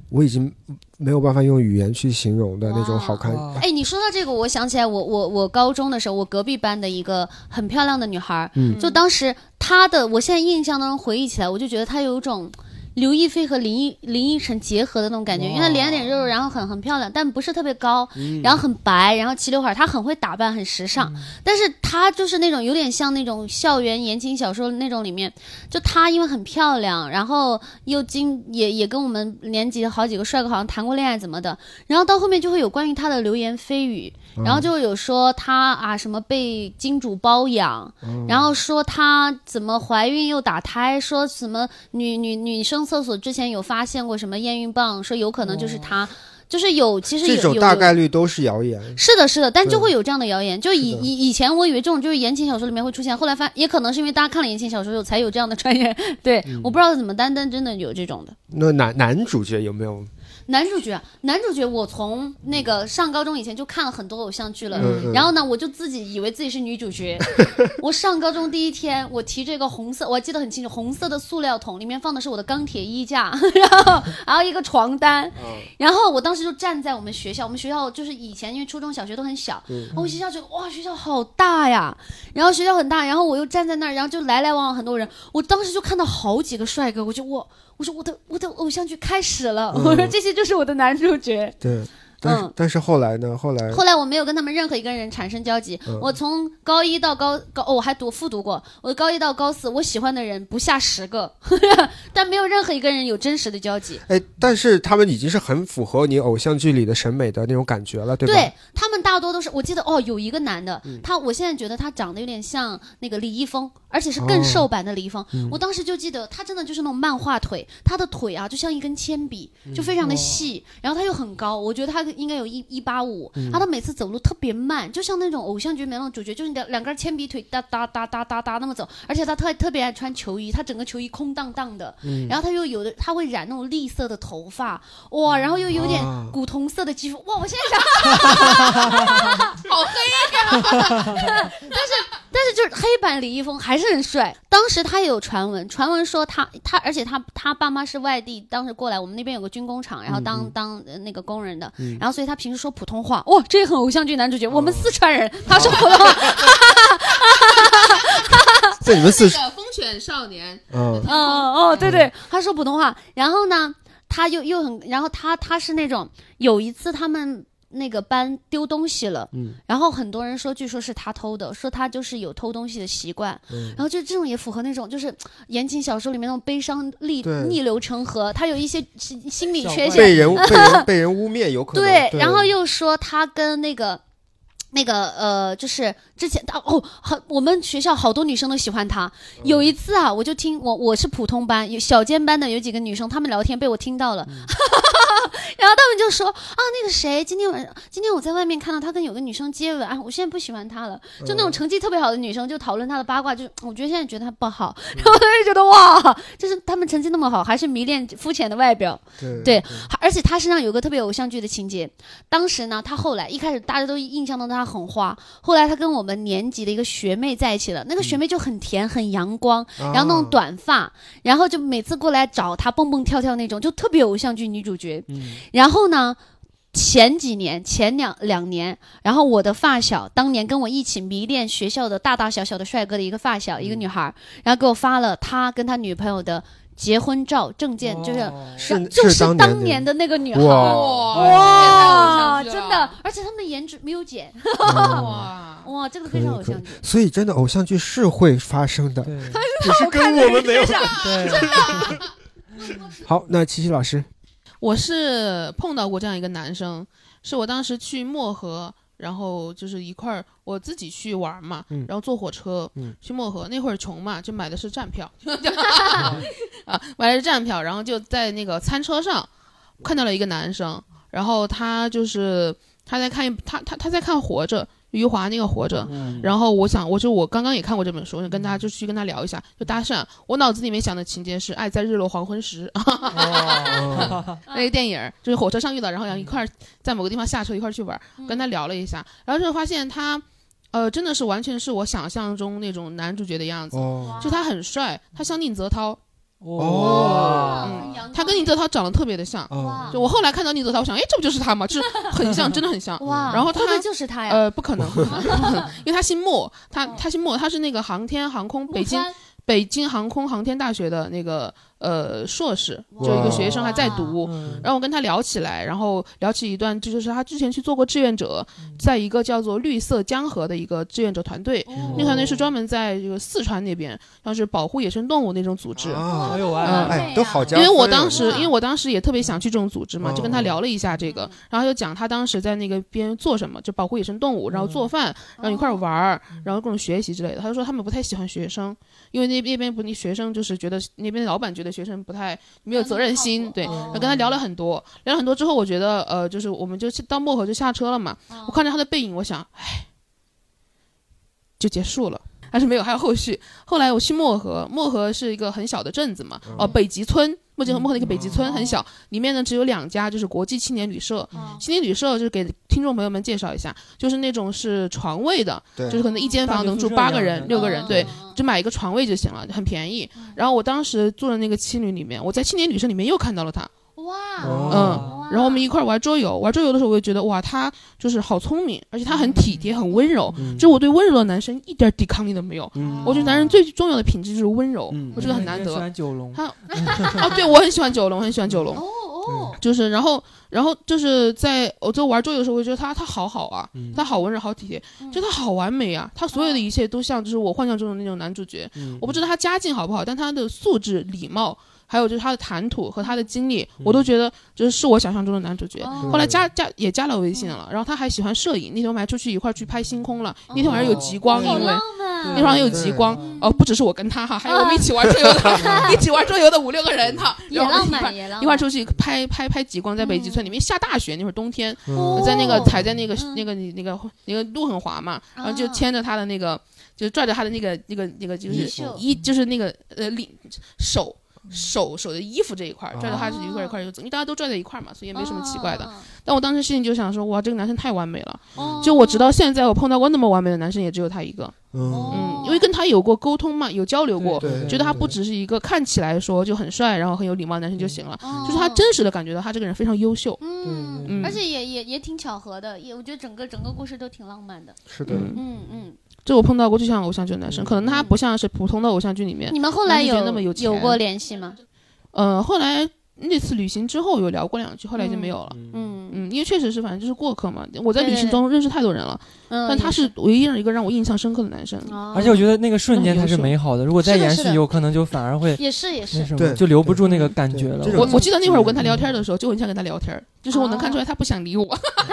我已经没有办法用语言去形容的那种好看。哇哎，你说到这个，我想起来我，我我高中的时候，我隔壁班的一个很漂亮的女孩儿，嗯就当时她的，我现在印象当中回忆起来，我就觉得她有一种刘亦菲和林依林依晨结合的那种感觉，因为她脸有点肉肉，然后很很漂亮，但不是特别高，嗯。然后很白，然后齐刘海，她很会打扮，很时尚。但是她就是那种有点像那种校园言情小说那种里面，就她因为很漂亮，然后又经也也跟我们年级好几个帅哥好像谈过恋爱怎么的，然后到后面就会有关于她的流言蜚语，然后就有说她啊什么被金主包养，然后说她怎么怀孕又打胎，说什么女女女生厕所之前有发现过什么验孕棒，说有可能就是她，就是有其实有这种大概率都是谣言。是的，是的，但就会有这样的谣言。就以以以前我以为这种就是言情小说里面会出现，后来发也可能是因为大家看了言情小说有才有这样的传言。对，嗯我不知道怎么，单单真的有这种的。那男男主角有没有？男主角，男主角，我从那个上高中以前就看了很多偶像剧了，然后呢，我就自己以为自己是女主角。我上高中第一天，我提着一个红色，我还记得很清楚，红色的塑料桶，里面放的是我的钢铁衣架，然后还有一个床单，然后我当时就站在我们学校，我们学校就是以前因为初中小学都很小，我们学校觉得哇学校好大呀，然后学校很大，然后我又站在那儿，然后就来来往往很多人，我当时就看到好几个帅哥，我就我我说我的我的偶像剧开始了，我说这些就是我的男主角。对，但是、嗯但是后来呢？后来后来我没有跟他们任何一个人产生交集。嗯我从高一到高高、哦，我还读复读过。我高一到高四，我喜欢的人不下十个，但没有任何一个人有真实的交集。哎，但是他们已经是很符合你偶像剧里的审美的那种感觉了，对吧？对他们大多都是，我记得哦，有一个男的，嗯他我现在觉得他长得有点像那个李易峰，而且是更瘦版的李易峰。我当时就记得他真的就是那种漫画腿，他的腿啊就像一根铅笔，嗯就非常的细，然后他又很高，我觉得他应该有一一八五，嗯。然后他每次走路特别慢，就像那种偶像剧里面那种主角，就是两两根铅笔腿哒哒哒哒哒哒那么走，而且他特特别爱穿球衣，他整个球衣空荡荡的，嗯。然后他又有的他会染那种栗色的头发，哇，然后又有点啊。古铜色的肌肤，哇，我现在想。好黑呀 但是就是黑版李易峰还是很帅。当时他也有传闻，传闻说他他，而且他他爸妈是外地，当时过来我们那边有个军工厂，然后当、当呃那个工人的，然后所以他平时说普通话，哇，这也很偶像剧男主角。我们四川人，他说普通话，在你们四那个风犬少年，嗯哦哦，对对，他说普通话。然后呢，他又又很，然后他他是那种有一次他们。那个班丢东西了，嗯。然后很多人说，据说是他偷的，说他就是有偷东西的习惯，嗯。然后就这种也符合那种就是言情小说里面那种悲伤逆逆流成河，他有一些心心理缺陷，被人 被人被人污蔑，有可能对，对。然后又说他跟那个那个呃，就是之前哦，好，我们学校好多女生都喜欢他。有一次啊，我就听我我是普通班，有小尖班的有几个女生，她们聊天被我听到了，然后他们就说啊，那个谁，今天晚上今天我在外面看到他跟有个女生接吻，啊，我现在不喜欢他了。就那种成绩特别好的女生，就讨论他的八卦，就我觉得现在觉得他不好，然后他就觉得哇，就是他们成绩那么好，还是迷恋肤浅的外表。对对而且他身上有个特别偶像剧的情节。当时呢，他后来一开始大家都印象当中他很花，后来他跟我们年级的一个学妹在一起了。那个学妹就很甜，很阳光，然后那种短发，然后就每次过来找他蹦蹦跳跳那种，就特别偶像剧女主角。然后呢？前几年，前两两年，然后我的发小当年跟我一起迷恋学校的大大小小的帅哥的一个发小，一个女孩儿，然后给我发了他跟他女朋友的结婚照证件，就是是就是当当年年的那个女孩哇真的，而且他们的颜值没有减，哇，哇，这个非常偶像剧。所以真的偶像剧是会发生的，对只是跟我们没有。真的，好，那琪琪老师，我是碰到过这样一个男生，是我当时去漠河，然后就是一块儿我自己去玩嘛，嗯然后坐火车、嗯去漠河，那会儿穷嘛，就买的是站票，啊，买的是站票，然后就在那个餐车上看到了一个男生，然后他就是他在看一他他他在看《活着》。余华那个《活着》，然后我想，我就我刚刚也看过这本书，我就跟他就去跟他聊一下，就搭讪。我脑子里面想的情节是《爱在日落黄昏时》哦 那个电影，就是火车上遇到，然后想一块儿在某个地方下车一块儿去玩儿，跟他聊了一下，然后就发现他，呃，真的是完全是我想象中那种男主角的样子，哦，就他很帅，他像宁泽涛，哦嗯他跟宁泽涛长得特别的像。哦，就我后来看到宁泽涛，我想，哎，这不就是他吗？就是很像，真的很像。哇，然后他就是他呀？呃，不可能，不可能因为他姓莫，他他姓莫，他是那个航天航空北京北京航空航天大学的那个呃硕士，就一个学生还在读。嗯。然后我跟他聊起来，然后聊起一段，这就是他之前去做过志愿者，在一个叫做绿色江河的一个志愿者团队，那个团队是专门在这个四川那边，像是保护野生动物那种组织。啊。哎，哎，哎，都好加因。为我当时，因为我当时也特别想去这种组织嘛，哦。就跟他聊了一下这个，然后就讲他当时在那个边做什么，就保护野生动物，然后做饭，然后一块儿玩儿，然后各种学习之类的。他就说他们不太喜欢学生，因为那那边不，那学生就是觉得那边的老板觉得学生不太没有责任心，对。然后跟他聊了很多，聊了很多之后，我觉得呃，就是我们就去到漠河就下车了嘛，我看着他的背影，我想，唉，就结束了。但是没有，还有后续。后来我去漠河，漠河是一个很小的镇子嘛，哦、北极村，漠河漠河的一个北极村很小，里面呢只有两家，就是国际青年旅社。青年旅社就是给听众朋友们介绍一下，就是那种是床位的，就是可能一间房能住八个人、六个人，对，就买一个床位就行了，很便宜。然后我当时住的那个青旅里面，我在青年旅社里面又看到了他，哇，哦。嗯，然后我们一块儿玩桌游，玩桌游的时候，我就觉得哇，他就是好聪明，而且他很体贴，很温柔。嗯。就我对温柔的男生一点抵抗力都没有。嗯。我觉得男人最重要的品质就是温柔，嗯。我觉得很难喜得。欢九龙，他啊，对我很喜欢九龙，我很喜欢九龙。哦哦，就是，然后，然后就是在我就玩桌游的时候，我就觉得他他好好啊，嗯。他好温柔，好体贴，就他好完美啊，他所有的一切都像就是我幻想中的那种男主角。嗯。我不知道他家境好不好，但他的素质、礼貌，还有就是他的谈吐和他的经历，嗯我都觉得就是是我想象中的男主角。哦后来加加也加了微信了，然后他还喜欢摄影，那天我们还出去一块去拍星空了，那天晚上有极光，因为。那天晚上有极光，哦，不只是我跟他哈，还有我们一起玩桌游的，一起玩桌游的五六个人哈，也然后我们一块浪漫。一块出去拍拍拍极光，在北极村里面下大雪，那会儿冬天，哦在那个踩在那个嗯那个那个那个路很滑嘛，然后就啊牵着他的那个，就拽着他的那个那个那个就是衣袖衣就是那个呃领手。手手的衣服这一块儿拽着他是一块儿一块儿就走，因为大家都拽在一块儿嘛，所以也没什么奇怪的。嗯。但我当时心里就想说，哇，这个男生太完美了。哦就我直到现在，我碰到过那么完美的男生，也只有他一个。嗯。嗯，因为跟他有过沟通嘛，有交流过，觉得他不只是一个看起来说就很帅，然后很有礼貌的男生就行了，哦。就是他真实的感觉到他这个人非常优秀。嗯，嗯而且也也也挺巧合的，也我觉得整个整个故事都挺浪漫的。是的，嗯，嗯。嗯，这我碰到过就像偶像剧的男生，可能他不像是普通的偶像剧里面，你们后来有那么有有过联系吗？呃，后来那次旅行之后有聊过两句，后来就没有了。嗯。嗯，因为确实是，反正就是过客嘛。我在旅行中认识太多人了，嗯，但他是唯一一个让我印象深刻的男生。哦，而且我觉得那个瞬间他是美好的，如果再延续，有可能就反而会也是也是，对，就留不住那个感觉了我我记得那会儿我跟他聊天的时候，就很想跟他聊天，就是我能看出来他不想理我，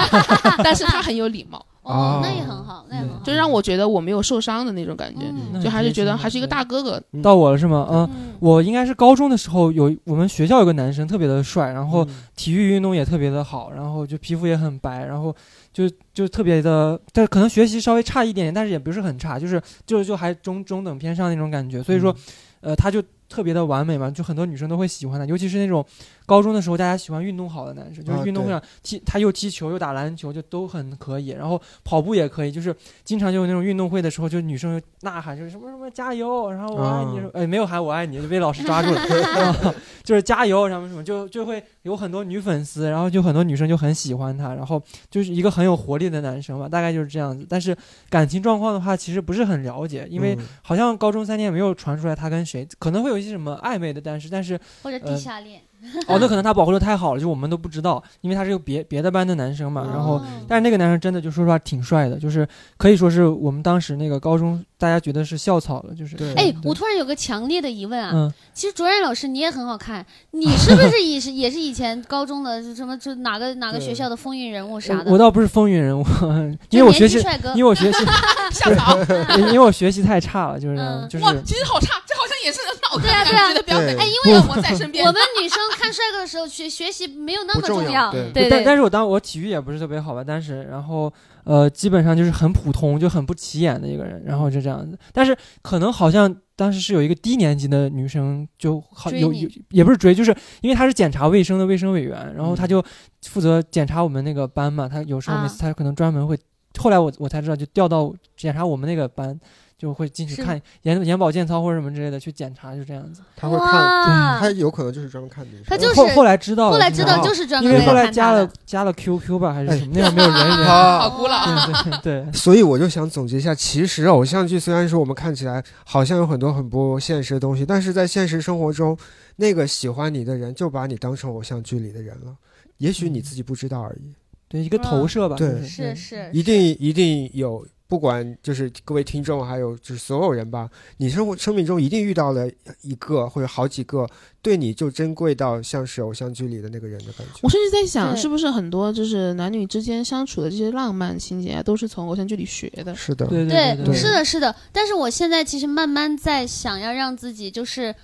但是他很有礼貌。哦哦，那也很好，那也很好。就让我觉得我没有受伤的那种感觉，嗯就还是觉得还是一个大哥哥。到我了是吗？嗯，嗯我应该是高中的时候有我们学校有个男生特别的帅，然后体育运动也特别的好，然后就皮肤也很白，然后就就特别的，但可能学习稍微差一点点，但是也不是很差，就是就就还中中等偏上那种感觉。所以说，呃，他就特别的完美嘛，就很多女生都会喜欢他，尤其是那种高中的时候大家喜欢运动好的男生，就是啊运动会上踢他又踢球又打篮球，就都很可以，然后跑步也可以，就是经常就有那种运动会的时候，就女生就呐喊，就是什么什么加油，然后我爱你，啊。哎，没有喊我爱你，就被老师抓住了，就是加油，什么什么，就就会有很多女粉丝，然后就很多女生就很喜欢他，然后就是一个很有活力的男生吧，大概就是这样子。但是感情状况的话，其实不是很了解，因为嗯。好像高中三年没有传出来他跟谁，可能会有一些什么暧昧的，但是但是或者地下恋，哦，那可能他保护的太好了，就我们都不知道，因为他是个别别的班的男生嘛，然后。哦但是那个男生真的就说实话挺帅的，就是可以说是我们当时那个高中大家觉得是校草了，就是对哎，我突然有个强烈的疑问啊，嗯，其实卓然老师你也很好看，你 是不是也是也是以前高中的什么就哪个哪个学校的风云人物啥的？我我倒不是风云人物，因为我学习，轻帅哥因为我学习，校草，因为我学习太差了，就是嗯就是哇，其实好差，这好像对啊对啊感觉的标准。哎，因为为我 在身边我，们女生看帅哥的时候学学习没有那么重要，对对对。但但是我当我体育也不是特别好吧，但是然后呃基本上就是很普通，就很不起眼的一个人，然后就这样子。但是可能好像当时是有一个低年级的女生就好有有也不是追，就是因为她是检查卫生的卫生委员，然后嗯她就负责检查我们那个班嘛，她有时候每次啊她可能专门会，后来我我才知道就调到检查我们那个班。就会进去看眼眼保健操或者什么之类的去检查，就这样子。他会看，哇他有可能就是专门看女生。他就是后后来知道了，后来知道哦就是专门因为后来加了。加了 QQ 吧，还是哎什么？那样没有人 人。好好古老啊。对对对，所以我就想总结一下，其实偶像剧虽然说我们看起来好像有很多很不现实的东西，但是在现实生活中，那个喜欢你的人就把你当成偶像剧里的人了，也许你自己不知道而已。对一个投射吧，对是是是，一定一定有，不管就是各位听众，还有就是所有人吧，你生活生命中一定遇到了一个或者好几个对你就珍贵到像是偶像剧里的那个人的感觉我。甚至在想，是不是很多就是男女之间相处的这些浪漫情节啊，都是从偶像剧里学的？是的，对对对，是的，是的。但是我现在其实慢慢在想要让自己就是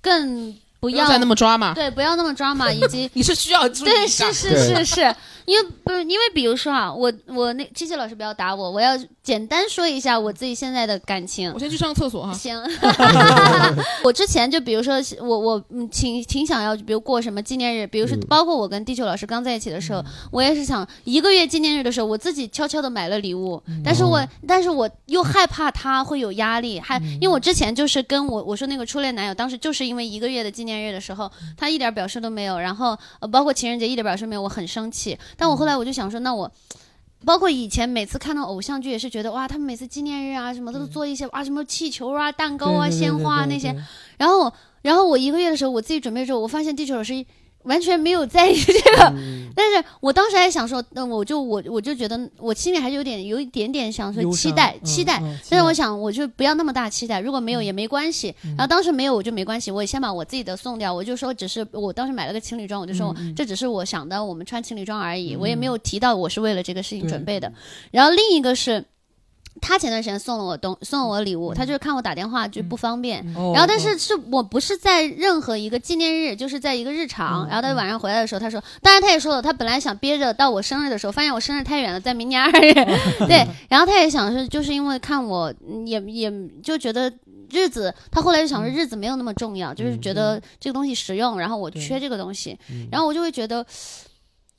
更不要不再那么抓嘛。对，不要那么抓嘛，以及 你是需要注意对，一下是是是是，因为不是因为比如说啊，我我那机器老师不要打我，我要简单说一下我自己现在的感情我。先去上个厕所哈。行，我之前就比如说我我嗯挺挺想要，比如过什么纪念日，比如说嗯包括我跟地球老师刚在一起的时候，我也是想一个月纪念日的时候，我自己悄悄的买了礼物，但是我但是我又害怕他会有压力，还因为我之前就是跟我我说那个初恋男友，当时就是因为一个月的纪念日的时候，他一点表示都没有，然后呃包括情人节一点表示没有，我很生气，但我后来我就想说，那我。包括以前每次看到偶像剧，也是觉得哇，他们每次纪念日啊什么都是做一些啊什么气球啊、蛋糕啊、鲜花啊那些，然后，然后我一个月的时候，我自己准备之后，我发现地球老师完全没有在意这个。嗯 但是我当时还想说，那我就我我就觉得我心里还是有点有一点点想说期待嗯期待。嗯但是我想，我就不要那么大期待，如果没有也没关系。嗯然后当时没有我就没关系，我也先把我自己的送掉。我就说，只是我当时买了个情侣装，我就说这只是我想的，我们穿情侣装而已，嗯我也没有提到我是为了这个事情准备的。然后另一个是。他前段时间送了我东送了我礼物，他就是看我打电话就不方便，哦然后，但是是我不是在任何一个纪念日，就是在一个日常。嗯然后他晚上回来的时候，他说，当然他也说了，他本来想憋着到我生日的时候，发现我生日太远了，在明年二月。对，然后他也想是，就是因为看我嗯也也就觉得日子，他后来就想说日子没有那么重要，就是觉得这个东西实用，然后我缺这个东西，嗯。然后我就会觉得。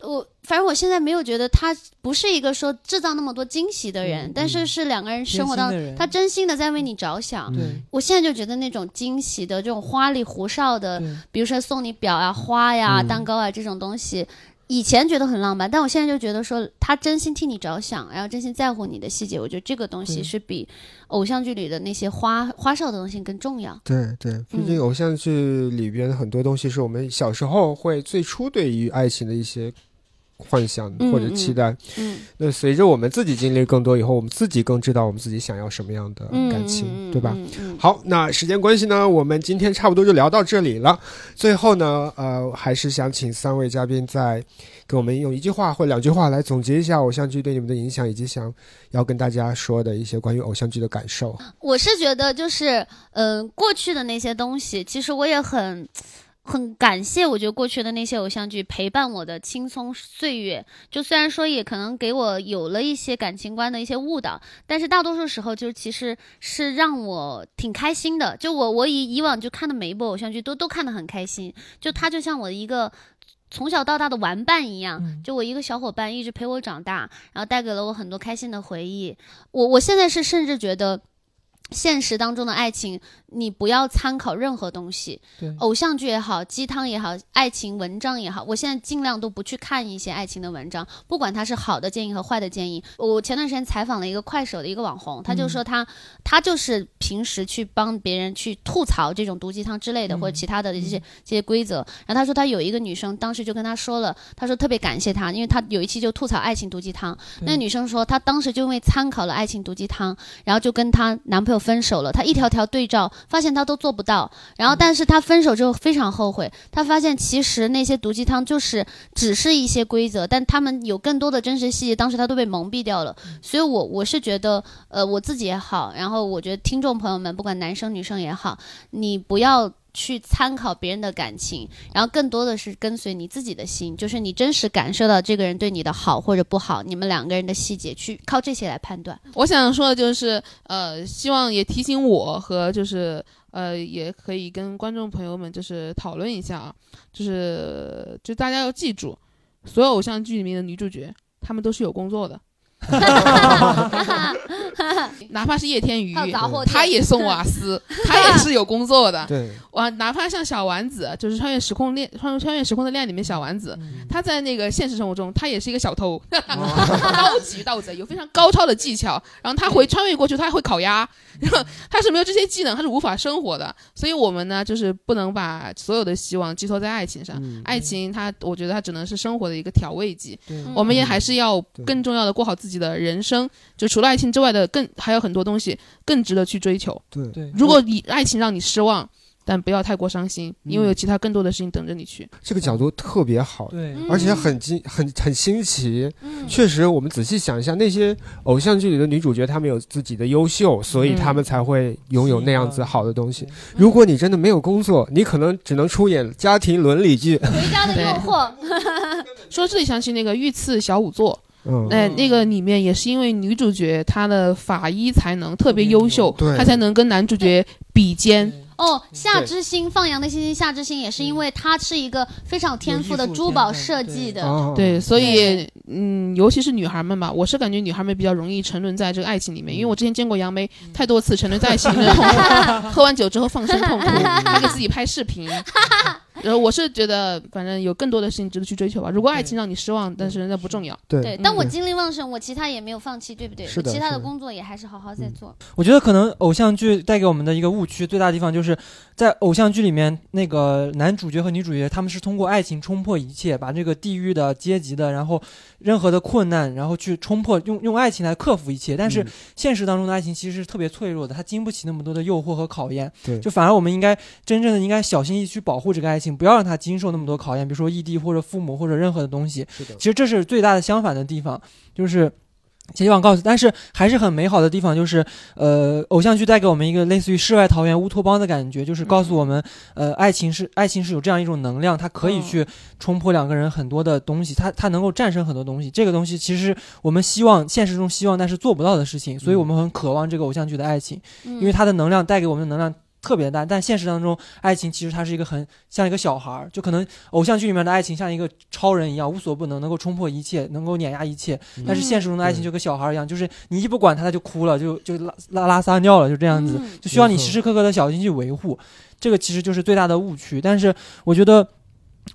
我反正我现在没有觉得他不是一个说制造那么多惊喜的人，嗯但是是两个人生活当贴心的人他真心的在为你着想。对我现在就觉得那种惊喜的这种花里胡哨的，比如说送你表啊、花呀、嗯蛋糕啊这种东西，以前觉得很浪漫，但我现在就觉得说他真心替你着想，然后真心在乎你的细节，我觉得这个东西是比偶像剧里的那些花花哨的东西更重要。对对，毕嗯竟偶像剧里边很多东西是我们小时候会最初对于爱情的一些幻想嗯或者期待，嗯那随着我们自己经历更多以后，我们自己更知道我们自己想要什么样的嗯感情，对吧？好，那时间关系呢，我们今天差不多就聊到这里了。最后呢，呃，还是想请三位嘉宾再给我们用一句话或两句话来总结一下偶像剧对你们的影响，以及想要跟大家说的一些关于偶像剧的感受。我是觉得就是，嗯、过去的那些东西，其实我也很。很感谢，我觉得过去的那些偶像剧陪伴我的青葱岁月。就虽然说也可能给我有了一些感情观的一些误导，但是大多数时候就其实是让我挺开心的。就我我以以往就看的每一部偶像剧都都看得很开心，就他就像我的一个。从小到大的玩伴一样，嗯就我一个小伙伴一直陪我长大，然后带给了我很多开心的回忆。我我现在是甚至觉得，现实当中的爱情，你不要参考任何东西，偶像剧也好，鸡汤也好，爱情文章也好，我现在尽量都不去看一些爱情的文章，不管它是好的建议和坏的建议。我前段时间采访了一个快手的一个网红，他就说他、他就是平时去帮别人去吐槽这种毒鸡汤之类的，嗯或者其他的这些、这些规则。然后他说他有一个女生当时就跟他说了，他说特别感谢他，因为他有一期就吐槽爱情毒鸡汤，那女生说她当时就因为参考了爱情毒鸡汤，然后就跟她男朋友分手了。她一条条对照，发现他都做不到。然后，但是他分手之后非常后悔，他发现其实那些毒鸡汤就是只是一些规则，但他们有更多的真实细节，当时他都被蒙蔽掉了。所以我我是觉得，呃，我自己也好，然后我觉得听众朋友们，不管男生女生也好，你不要。去参考别人的感情，然后更多的是跟随你自己的心，就是你真实感受到这个人对你的好或者不好，你们两个人的细节去靠这些来判断。我想说的就是，呃，希望也提醒我和就是呃，也可以跟观众朋友们就是讨论一下啊，就是就大家要记住，所有偶像剧里面的女主角，她们都是有工作的。哪怕是叶天宇他也送瓦斯，他也是有工作的。对，哇，哪怕像小丸子，就是穿越时空恋、穿穿越时空的恋里面小丸子，嗯他在那个现实生活中，他也是一个小偷，高级盗贼，有非常高超的技巧。然后他回穿越过去，他还会烤鸭，然后他是没有这些技能，他是无法生活的。所以我们呢，就是不能把所有的希望寄托在爱情上。嗯爱情它，我觉得它只能是生活的一个调味剂。我们也还是要更重要的过好自己的人生。就除了爱情之外的更还有很多东西更值得去追求。对，对，如果你爱情让你失望，但不要太过伤心，因为有嗯其他更多的事情等着你去。这个角度特别好，对嗯而且很惊很很新奇。嗯确实，我们仔细想一下，那些偶像剧里的女主角，她们有自己的优秀，所以嗯她们才会拥有那样子好的东西对。如果你真的没有工作，你可能只能出演家庭伦理剧。回家的诱惑，说这里想起那个御赐小仵作，嗯，哎、那个里面也是因为女主角她的法医才能特别优秀，对。她才能跟男主角比肩。哦，夏之星放羊的星星，夏之星也是因为他是一个非常有天赋的珠宝设计的，哦对，所以嗯，尤其是女孩们吧，我是感觉女孩们比较容易沉沦在这个爱情里面，因为我之前见过杨梅太多次沉沦在爱情里面，喝完酒之后放声痛哭，还给自己拍视频。然后我是觉得，反正有更多的事情值得去追求吧。如果爱情让你失望，但是那不重要。对对，但我精力旺盛，我其他也没有放弃，对不对？是的我其他的的工作也还是好好在做。我觉得可能偶像剧带给我们的一个误区最大的地方，就是在偶像剧里面，那个男主角和女主角他们是通过爱情冲破一切，把这个地域的、阶级的，然后任何的困难，然后去冲破，用用爱情来克服一切。但是嗯现实当中的爱情其实是特别脆弱的，它经不起那么多的诱惑和考验。对就反而我们应该真正的应该小心翼翼去保护这个爱情，不要让他经受那么多考验，比如说异地或者父母或者任何的东西。是的其实这是最大的相反的地方，就是。希望告诉，但是还是很美好的地方，就是呃，偶像剧带给我们一个类似于世外桃源、乌托邦的感觉，就是告诉我们，呃，爱情是爱情是有这样一种能量，它可以嗯去冲破两个人很多的东西，它它能够战胜很多东西。这个东西其实我们希望现实中希望，但是做不到的事情，所以我们很渴望这个偶像剧的爱情，嗯因为它的能量带给我们的能量。特别淡，但现实当中，爱情其实它是一个很像一个小孩儿，就可能偶像剧里面的爱情像一个超人一样，无所不能，能够冲破一切，能够碾压一切。但是现实中的爱情就跟小孩儿一样，就是你一不管他，他就哭了，就就拉拉拉撒尿了，就这样子，嗯就需要你时时刻刻的小心去维护。这个其实就是最大的误区。但是我觉得。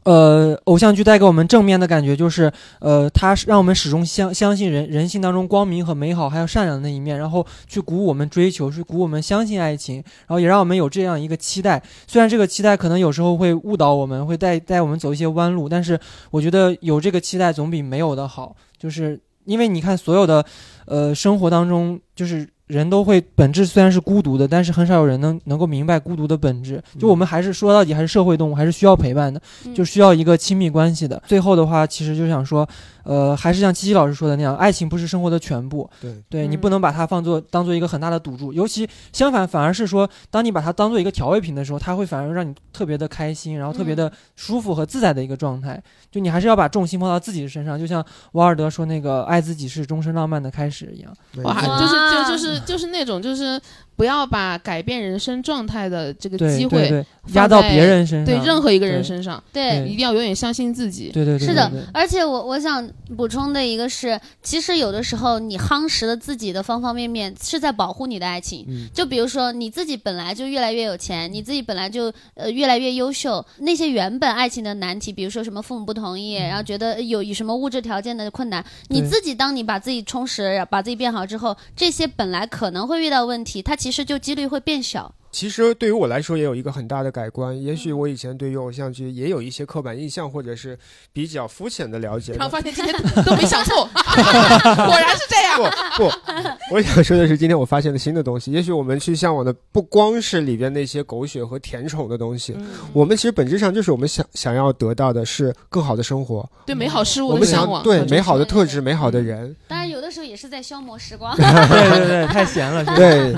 呃，偶像剧带给我们正面的感觉就是，呃，它让我们始终相相信人人性当中光明和美好，还有善良的那一面，然后去鼓舞我们追求，去鼓舞我们相信爱情，然后也让我们有这样一个期待。虽然这个期待可能有时候会误导我们，会带带我们走一些弯路，但是我觉得有这个期待总比没有的好。就是因为你看所有的呃生活当中，就是人都会本质虽然是孤独的，但是很少有人能能够明白孤独的本质。就我们还是说到底还是社会动物，还是需要陪伴的，嗯就需要一个亲密关系的。最后的话，其实就想说，呃，还是像七七老师说的那样，爱情不是生活的全部。对，对你嗯不能把它放作当做一个很大的赌注，尤其相反，反而是说，当你把它当做一个调味品的时候，它会反而让你特别的开心，然后特别的舒服和自在的一个状态。就你还是要把重心放到自己的身上，就像瓦尔德说那个“爱自己是终身浪漫的开始”一样。哇，就是就就就是 就是那种就是不要把改变人生状态的这个机会压到别人身上，对任何一个人身上，对对一定要永远相信自己。对对对，是的而且我我想补充的一个是，其实有的时候你夯实了自己的方方面面，是在保护你的爱情。嗯就比如说你自己本来就越来越有钱，你自己本来就呃越来越优秀，那些原本爱情的难题，比如说什么父母不同意，然后觉得有有什么物质条件的困难，你自己当你把自己充实，把自己变好之后，这些本来可能会遇到问题，它其实就几率会变小。其实对于我来说也有一个很大的改观。也许我以前对于偶像剧也有一些刻板印象，或者是比较肤浅的了解。然后发现今天都没想错，果然是这样。不不，我想说的是，今天我发现了新的东西。也许我们去向往的不光是里边那些狗血和甜宠的东西，嗯我们其实本质上就是我们想想要得到的是更好的生活，对美好事物我们的向往，想对美好的特质、美好的人。当然，有的时候也是在消磨时光。对对对，太闲了。对，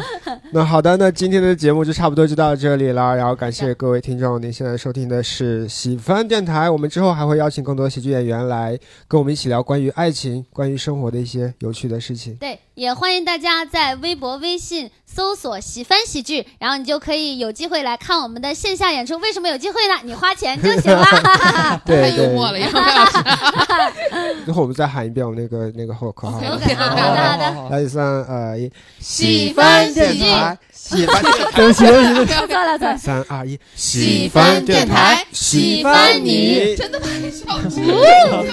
那好的，那今天的节目就差不多就到这里了。然后感谢各位听众，您现在收听的是喜番电台。我们之后还会邀请更多喜剧演员来跟我们一起聊关于爱情、关于生活的一些有趣的事情。对，也欢迎大家在微博、微信搜索“喜番喜剧”，然后你就可以有机会来看我们的线下演出。为什么有机会呢？你花钱就行了。太幽默了，杨梅老师。最后我们再喊一遍我们那个那个后口号。好的好的。好好来，三二一，喜番喜剧喜欢，对不起对不起，错了错了。三二一，喜欢电台喜欢你。真的太笑死나